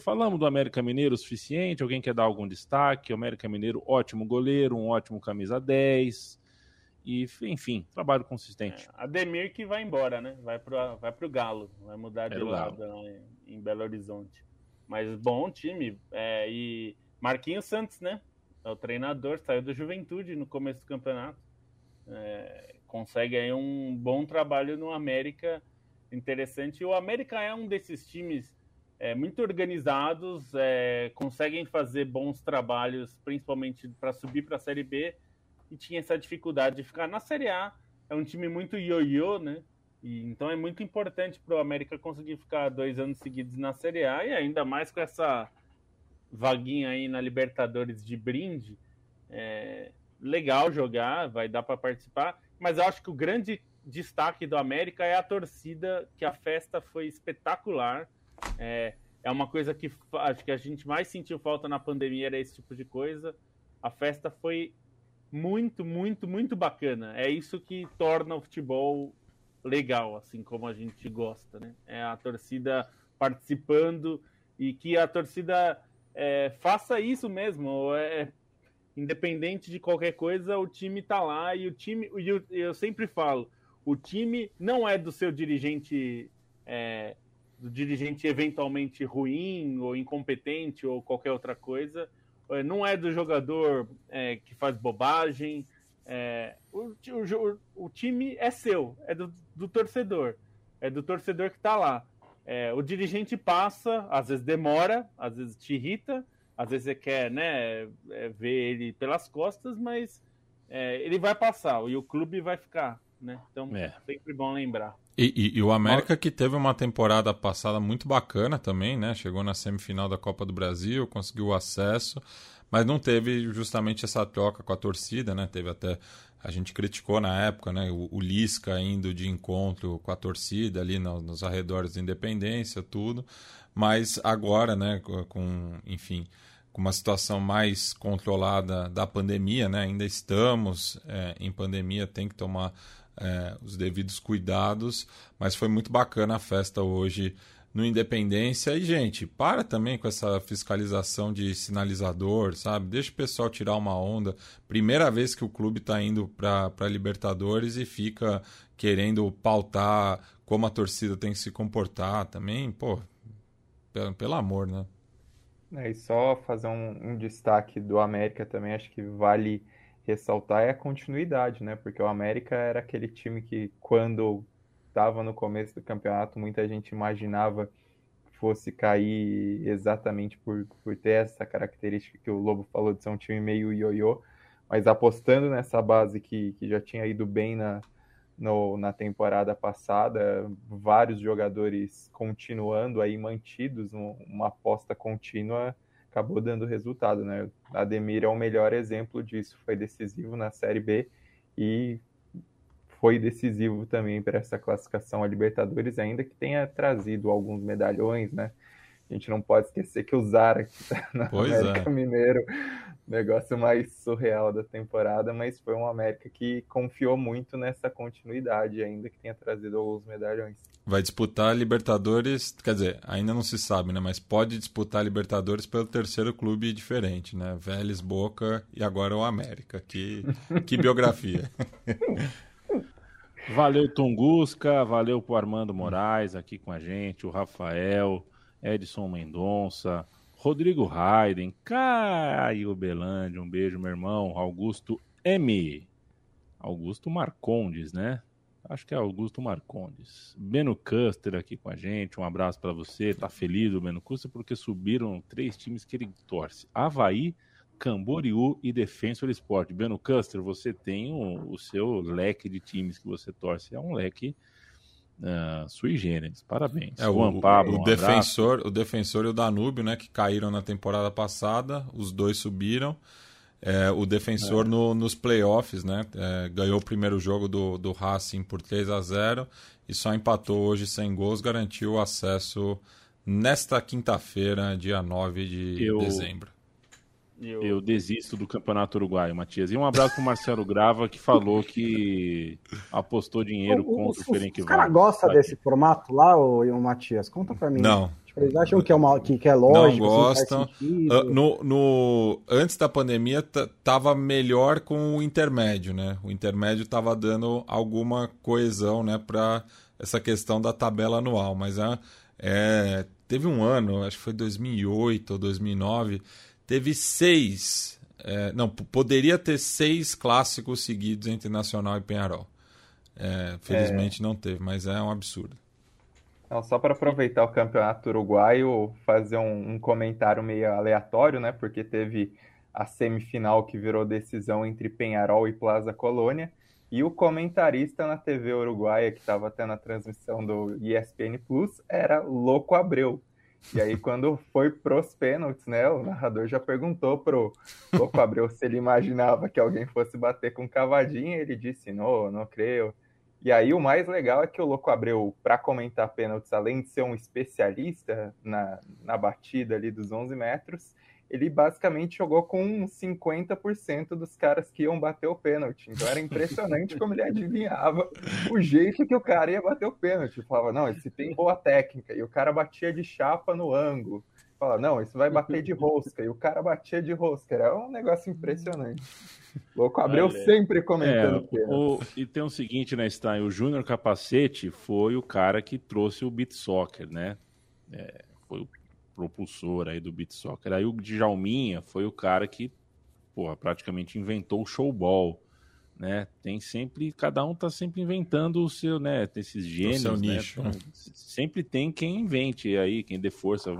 falamos do América Mineiro o suficiente, alguém quer dar algum destaque? O América Mineiro, ótimo goleiro, um ótimo camisa 10, e, enfim, trabalho consistente. É, Ademir que vai embora, né? Vai pro, vai pro Galo, vai mudar de lado em, em, Belo Horizonte. Mas bom time. É, e Marquinhos Santos, né? É o treinador, saiu do Juventude no começo do campeonato. É, consegue aí um bom trabalho no América interessante. E o América é um desses times é, muito organizados, é, conseguem fazer bons trabalhos, principalmente para subir para a Série B e tinha essa dificuldade de ficar na Série A. É um time muito ioiô, né? E, então é muito importante para o América conseguir ficar dois anos seguidos na Série A e ainda mais com essa vaguinha aí na Libertadores de brinde. É legal jogar, vai dar para participar, mas eu acho que o grande destaque do América é a torcida, que a festa foi espetacular. É, é uma coisa que acho que a gente mais sentiu falta na pandemia, era esse tipo de coisa. A festa foi muito, muito, muito bacana. É isso que torna o futebol legal, assim como a gente gosta, né? É a torcida participando e que a torcida é, faça isso mesmo. É, independente de qualquer coisa, o time está lá e o time, eu, eu, sempre falo, o time não é do seu dirigente, é, do dirigente eventualmente ruim ou incompetente ou qualquer outra coisa, é, não é do jogador é, que faz bobagem. É, o, o, o, time é seu, é do, do torcedor, é do torcedor que está lá. É, o dirigente passa, às vezes demora, às vezes te irrita, às vezes você quer né, é, ver ele pelas costas, mas é, ele vai passar e o clube vai ficar. Né? Então, é. sempre bom lembrar. E, e, e, o América que teve uma temporada passada muito bacana também, né? Chegou na semifinal da Copa do Brasil, conseguiu o acesso, mas não teve justamente essa troca com a torcida, né? Teve até a gente criticou na época, né? O, o Lisca indo de encontro com a torcida ali nos, nos arredores da Independência, tudo. Mas agora, né? Com, enfim, com uma situação mais controlada da pandemia, né? Ainda estamos é, em pandemia, tem que tomar é, os devidos cuidados, mas foi muito bacana a festa hoje no Independência. E, gente, para também com essa fiscalização de sinalizador, sabe? Deixa o pessoal tirar uma onda. Primeira vez que o clube está indo para Libertadores e fica querendo pautar como a torcida tem que se comportar também, pô, pelo, pelo amor, né? É, e só fazer um, um destaque do América também, acho que vale ressaltar é a continuidade, né? Porque o América era aquele time que, quando estava no começo do campeonato, muita gente imaginava que fosse cair exatamente por, por ter essa característica que o Lobo falou de ser um time meio ioiô, mas apostando nessa base que, que já tinha ido bem na, no, na temporada passada, vários jogadores continuando aí mantidos, uma aposta contínua acabou dando resultado, né? Ademir é o melhor exemplo disso, foi decisivo na Série B e foi decisivo também para essa classificação a Libertadores, ainda que tenha trazido alguns medalhões, né? A gente não pode esquecer que o Zara que tá na pois América é. Mineiro, negócio mais surreal da temporada, mas foi um América que confiou muito nessa continuidade, ainda que tenha trazido alguns medalhões vai disputar Libertadores, quer dizer, ainda não se sabe, né? Mas pode disputar Libertadores pelo terceiro clube diferente, né? Vélez, Boca e agora o América. Que, que biografia. Valeu, Tunguska, valeu pro Armando Moraes aqui com a gente, o Rafael, Edson Mendonça, Rodrigo Raiden, Caio Belandi, um beijo, meu irmão, Augusto M. Augusto Marcondes, né? Acho que é Augusto Marcondes. Beno Custer aqui com a gente. Um abraço para você. Tá feliz o Beno Custer porque subiram três times que ele torce: Havaí, Camboriú e Defensor Sport. Beno Custer, você tem o, o, seu leque de times que você torce. É um leque uh, sui generis. Parabéns. É, Juan o, Pablo, o, um defensor, o defensor e o Danúbio, né, que caíram na temporada passada. Os dois subiram. É, o defensor é. no, nos playoffs, né? É, ganhou o primeiro jogo do, do Racing por 3 a 0 e só empatou hoje sem gols, garantiu o acesso nesta quinta-feira, dia 9 de eu, dezembro. Eu... eu... desisto do Campeonato Uruguaio, Matias. E um abraço para Marcelo Grava, que falou que apostou dinheiro o, contra o, o Ferencváros. Os caras gostam desse formato lá, o, o Matias? Conta para mim. Não, Tipo, eles acham que é, uma, que, que é lógico. Não gostam. Assim, uh, no, no, antes da pandemia, tava melhor com o intermédio, né? O intermédio tava dando alguma coesão, né, para essa questão da tabela anual. Mas é, é, teve um ano, acho que foi 2008 ou 2009, teve seis. É, não, poderia ter seis clássicos seguidos entre Nacional e Penharol. É, felizmente é. não teve, mas é um absurdo. Então, só para aproveitar o campeonato uruguaio, fazer um, um, comentário meio aleatório, né? Porque teve a semifinal que virou decisão entre Penharol e Plaza Colônia. E o comentarista na TV uruguaia, que estava tendo a transmissão do ESPN Plus, era Louco Abreu. E aí, quando foi pros pênaltis, né? O narrador já perguntou pro Louco Abreu se ele imaginava que alguém fosse bater com cavadinha. Ele disse: Não, não creio. E aí o mais legal é que o Louco Abreu, para comentar pênaltis, além de ser um especialista na, na batida ali dos 11 metros, ele basicamente jogou com 50% dos caras que iam bater o pênalti. Então era impressionante como ele adivinhava o jeito que o cara ia bater o pênalti. Falava, não, esse tem boa técnica. E o cara batia de chapa no ângulo. Falava, não, isso vai bater de rosca. E o cara batia de rosca. Era um negócio impressionante. Louco Abreu Olha, sempre comentando é, o, E tem o seguinte, né, Stein? O Júnior Capacete foi o cara que trouxe o beat soccer, né? É, foi o propulsor aí do beat soccer. Aí o Djalminha foi o cara que, porra, praticamente inventou o showball, né? Tem sempre, cada um tá sempre inventando o seu, né? Esses gênios, né? Nicho, então, né? Sempre tem quem invente aí, quem dê força.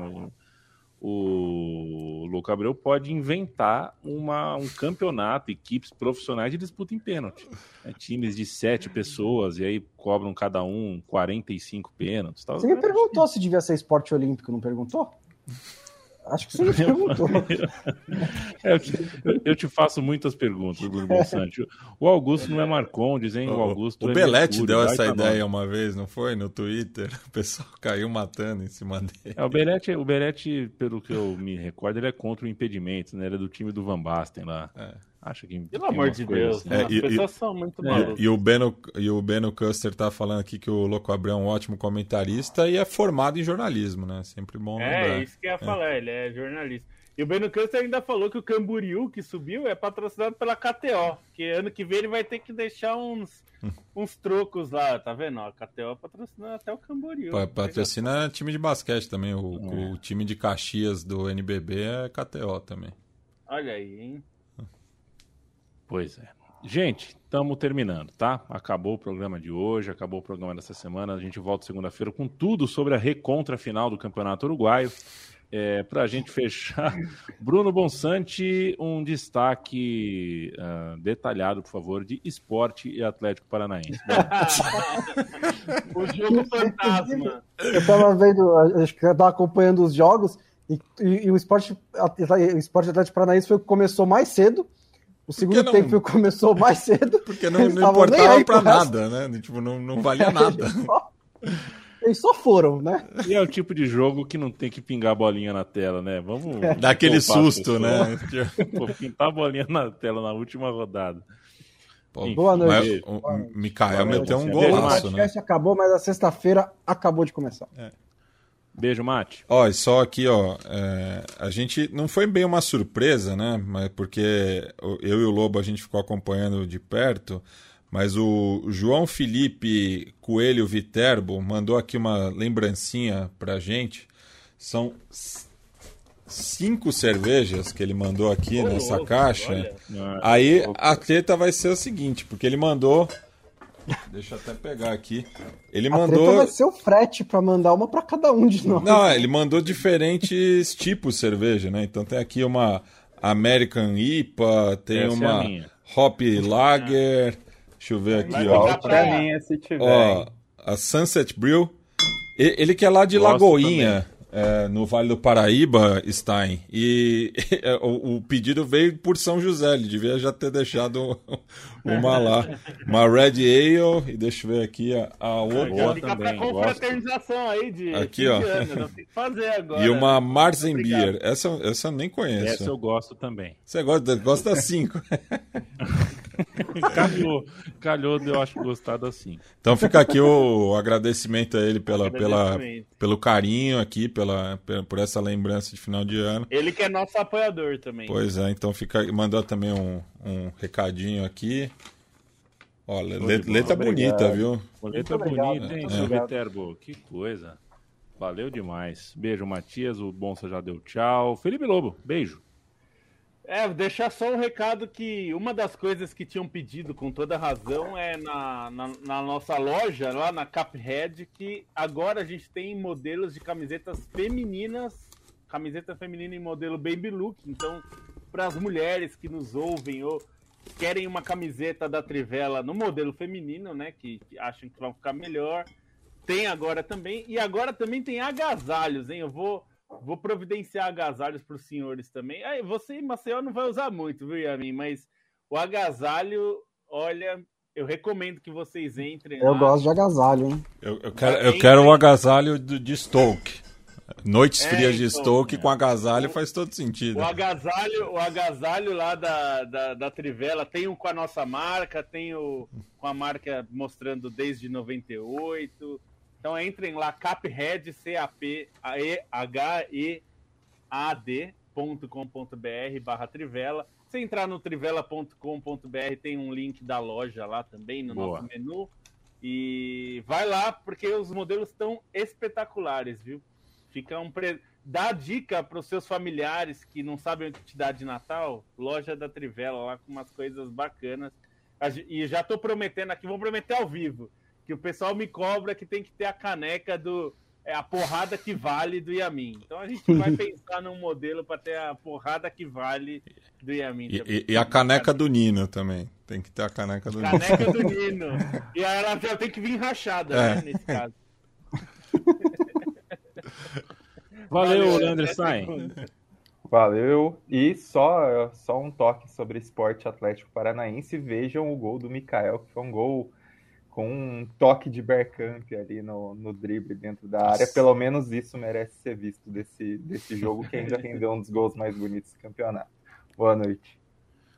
O Louco Abreu pode inventar uma, um campeonato, equipes profissionais de disputa em pênalti. Né? Times de sete pessoas, e aí cobram cada um 45 pênaltis. Tal. Você me perguntou se devia ser esporte olímpico, não perguntou? Acho que você me perguntou. é, eu, te, eu, te, faço muitas perguntas, Bruno Bonsante. O Augusto não é Marcondes, hein? O Augusto o, é Belete Mercúrio, deu essa ideia uma vez, não foi? No Twitter. O pessoal caiu matando em cima dele. É, o, Belete, o Belete, pelo que eu me recordo, ele é contra o impedimento, né? Ele é do time do Van Basten lá. É. Acho que. Pelo amor de Deus, assim. né? As e, pessoas e, são muito malucas. E, e, o Beno, e o Beno Custer tá falando aqui que o Louco Abreu é um ótimo comentarista e é formado em jornalismo, né? Sempre bom é, lembrar. É, isso que eu ia é. falar, ele é jornalista. E o Beno Custer ainda falou que o Camboriú, que subiu, é patrocinado pela KTO. Que ano que vem ele vai ter que deixar uns, uns trocos lá, tá vendo? A KTO patrocina até o Camboriú. patrocina time de basquete também. O, é. o time de Caxias do NBB é KTO também. Olha aí, hein? Pois é. Gente, estamos terminando, tá? Acabou o programa de hoje, acabou o programa dessa semana. A gente volta segunda-feira com tudo sobre a recontra final do Campeonato Uruguaio. É, Para a gente fechar, Bruno Bonsante, um destaque uh, detalhado, por favor, de esporte e Atlético Paranaense. o jogo fantasma. Eu estava vendo, acho que eu estava acompanhando os jogos e, e, e, o esporte, o esporte Atlético Paranaense foi o que começou mais cedo o segundo não... tempo começou mais cedo. Porque não, não importava pra nada, né? Tipo, não, não valia nada. Eles só, eles só foram, né? E é o tipo de jogo que não tem que pingar a bolinha na tela, né? Vamos. É. Dar aquele susto, né? Pô, pintar a bolinha na tela na última rodada. Pô, Boa noite. Mas, o, o Mikael meteu um golaço, né? O acabou, mas a sexta-feira acabou de começar. É. Beijo, Mate. Ó, e só aqui, ó, é, a gente não foi bem uma surpresa, né? Mas porque eu e o Lobo a gente ficou acompanhando de perto, mas o João Felipe Coelho Viterbo mandou aqui uma lembrancinha pra gente. São cinco cervejas que ele mandou aqui nessa louco, caixa. Olha. Aí a treta vai ser o seguinte, porque ele mandou Deixa eu até pegar aqui. Ele a mandou. vai ser o frete para mandar uma para cada um de nós. Não, ele mandou diferentes tipos de cerveja, né? Então tem aqui uma American IPA, tem Essa é uma é Hop Lager. Deixa eu ver aqui, ó. Pra mim, se tiver. Ó, a Sunset Brew. Ele que é lá de Gosto Lagoinha é, no Vale do Paraíba, Stein, e o, o, pedido veio por São José, ele devia já ter deixado uma lá. Uma Red Ale, e deixa eu ver aqui a, a outra. Fica também. pra confraternização aí de aqui, ó. Anos, fazer agora. E uma Marzen Beer, essa, essa eu nem conheço. Essa eu gosto também. Você gosta, gosta das cinco. calhou, calhou de eu acho gostado assim. Então fica aqui o agradecimento a ele pela, pela, pelo carinho aqui, pela, por essa lembrança de final de ano. Ele que é nosso apoiador também. Pois é, então fica, mandou também um, um recadinho aqui. Olha, letra bonita, viu? Letra bonita, hein, é. Viterbo? Que coisa. Valeu demais. Beijo, Matias. O Bonsa já deu tchau. Felipe Lobo, beijo. É, deixar só um recado que uma das coisas que tinham pedido com toda razão é na, na, na, nossa loja, lá na Caphead, que agora a gente tem modelos de camisetas femininas, camiseta feminina em modelo Baby Look. Então, para as mulheres que nos ouvem ou querem uma camiseta da Trivela no modelo feminino, né, que, que acham que vão ficar melhor, tem agora também. E agora também tem agasalhos, hein? Eu vou Vou providenciar agasalhos para os senhores também. Aí, você em Maceió não vai usar muito, viu, Yamin? Mas o agasalho, olha, eu recomendo que vocês entrem. Eu lá. gosto de agasalho, hein? Eu, eu quero, eu quero o agasalho de Stoke. Noites É, frias de então, Stoke é. com agasalho faz todo sentido. O agasalho, o agasalho lá da, da, da Trivela tem um com a nossa marca, tem o com a marca mostrando desde 98. Então entrem lá, Caphead, C-A-P-H-E-A-D.com.br barra Trivela. Se entrar no trivela.com.br tem um link da loja lá também no Boa. nosso menu. E vai lá porque os modelos estão espetaculares, viu? Fica um pre... Dá dica para os seus familiares que não sabem o que te dar de Natal, loja da Trivela lá com umas coisas bacanas. E já tô prometendo aqui, vou prometer ao vivo, que o pessoal me cobra que tem que ter a caneca do é a porrada que vale do Yamin. Então a gente vai pensar num modelo para ter a porrada que vale do Yamin. E, também. e- e a caneca do Nino também. Tem que ter a caneca do Nino. Caneca do Nino. E aí ela já tem que vir rachada, É. né, nesse caso. Valeu, Valeu, Leandro Stein. Valeu. E só, só um toque sobre esporte Atlético Paranaense. Vejam o gol do Mikael, que foi um gol com um toque de Bergkamp ali no, no drible dentro da área. Nossa. Pelo menos isso merece ser visto desse, desse jogo, que ainda rendeu um dos gols mais bonitos do campeonato. Boa noite.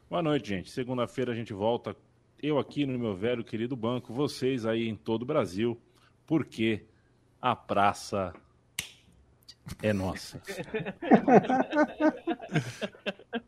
Boa noite, gente. Segunda-feira a gente volta. Eu aqui no meu velho querido banco, vocês aí em todo o Brasil, porque a praça é nossa.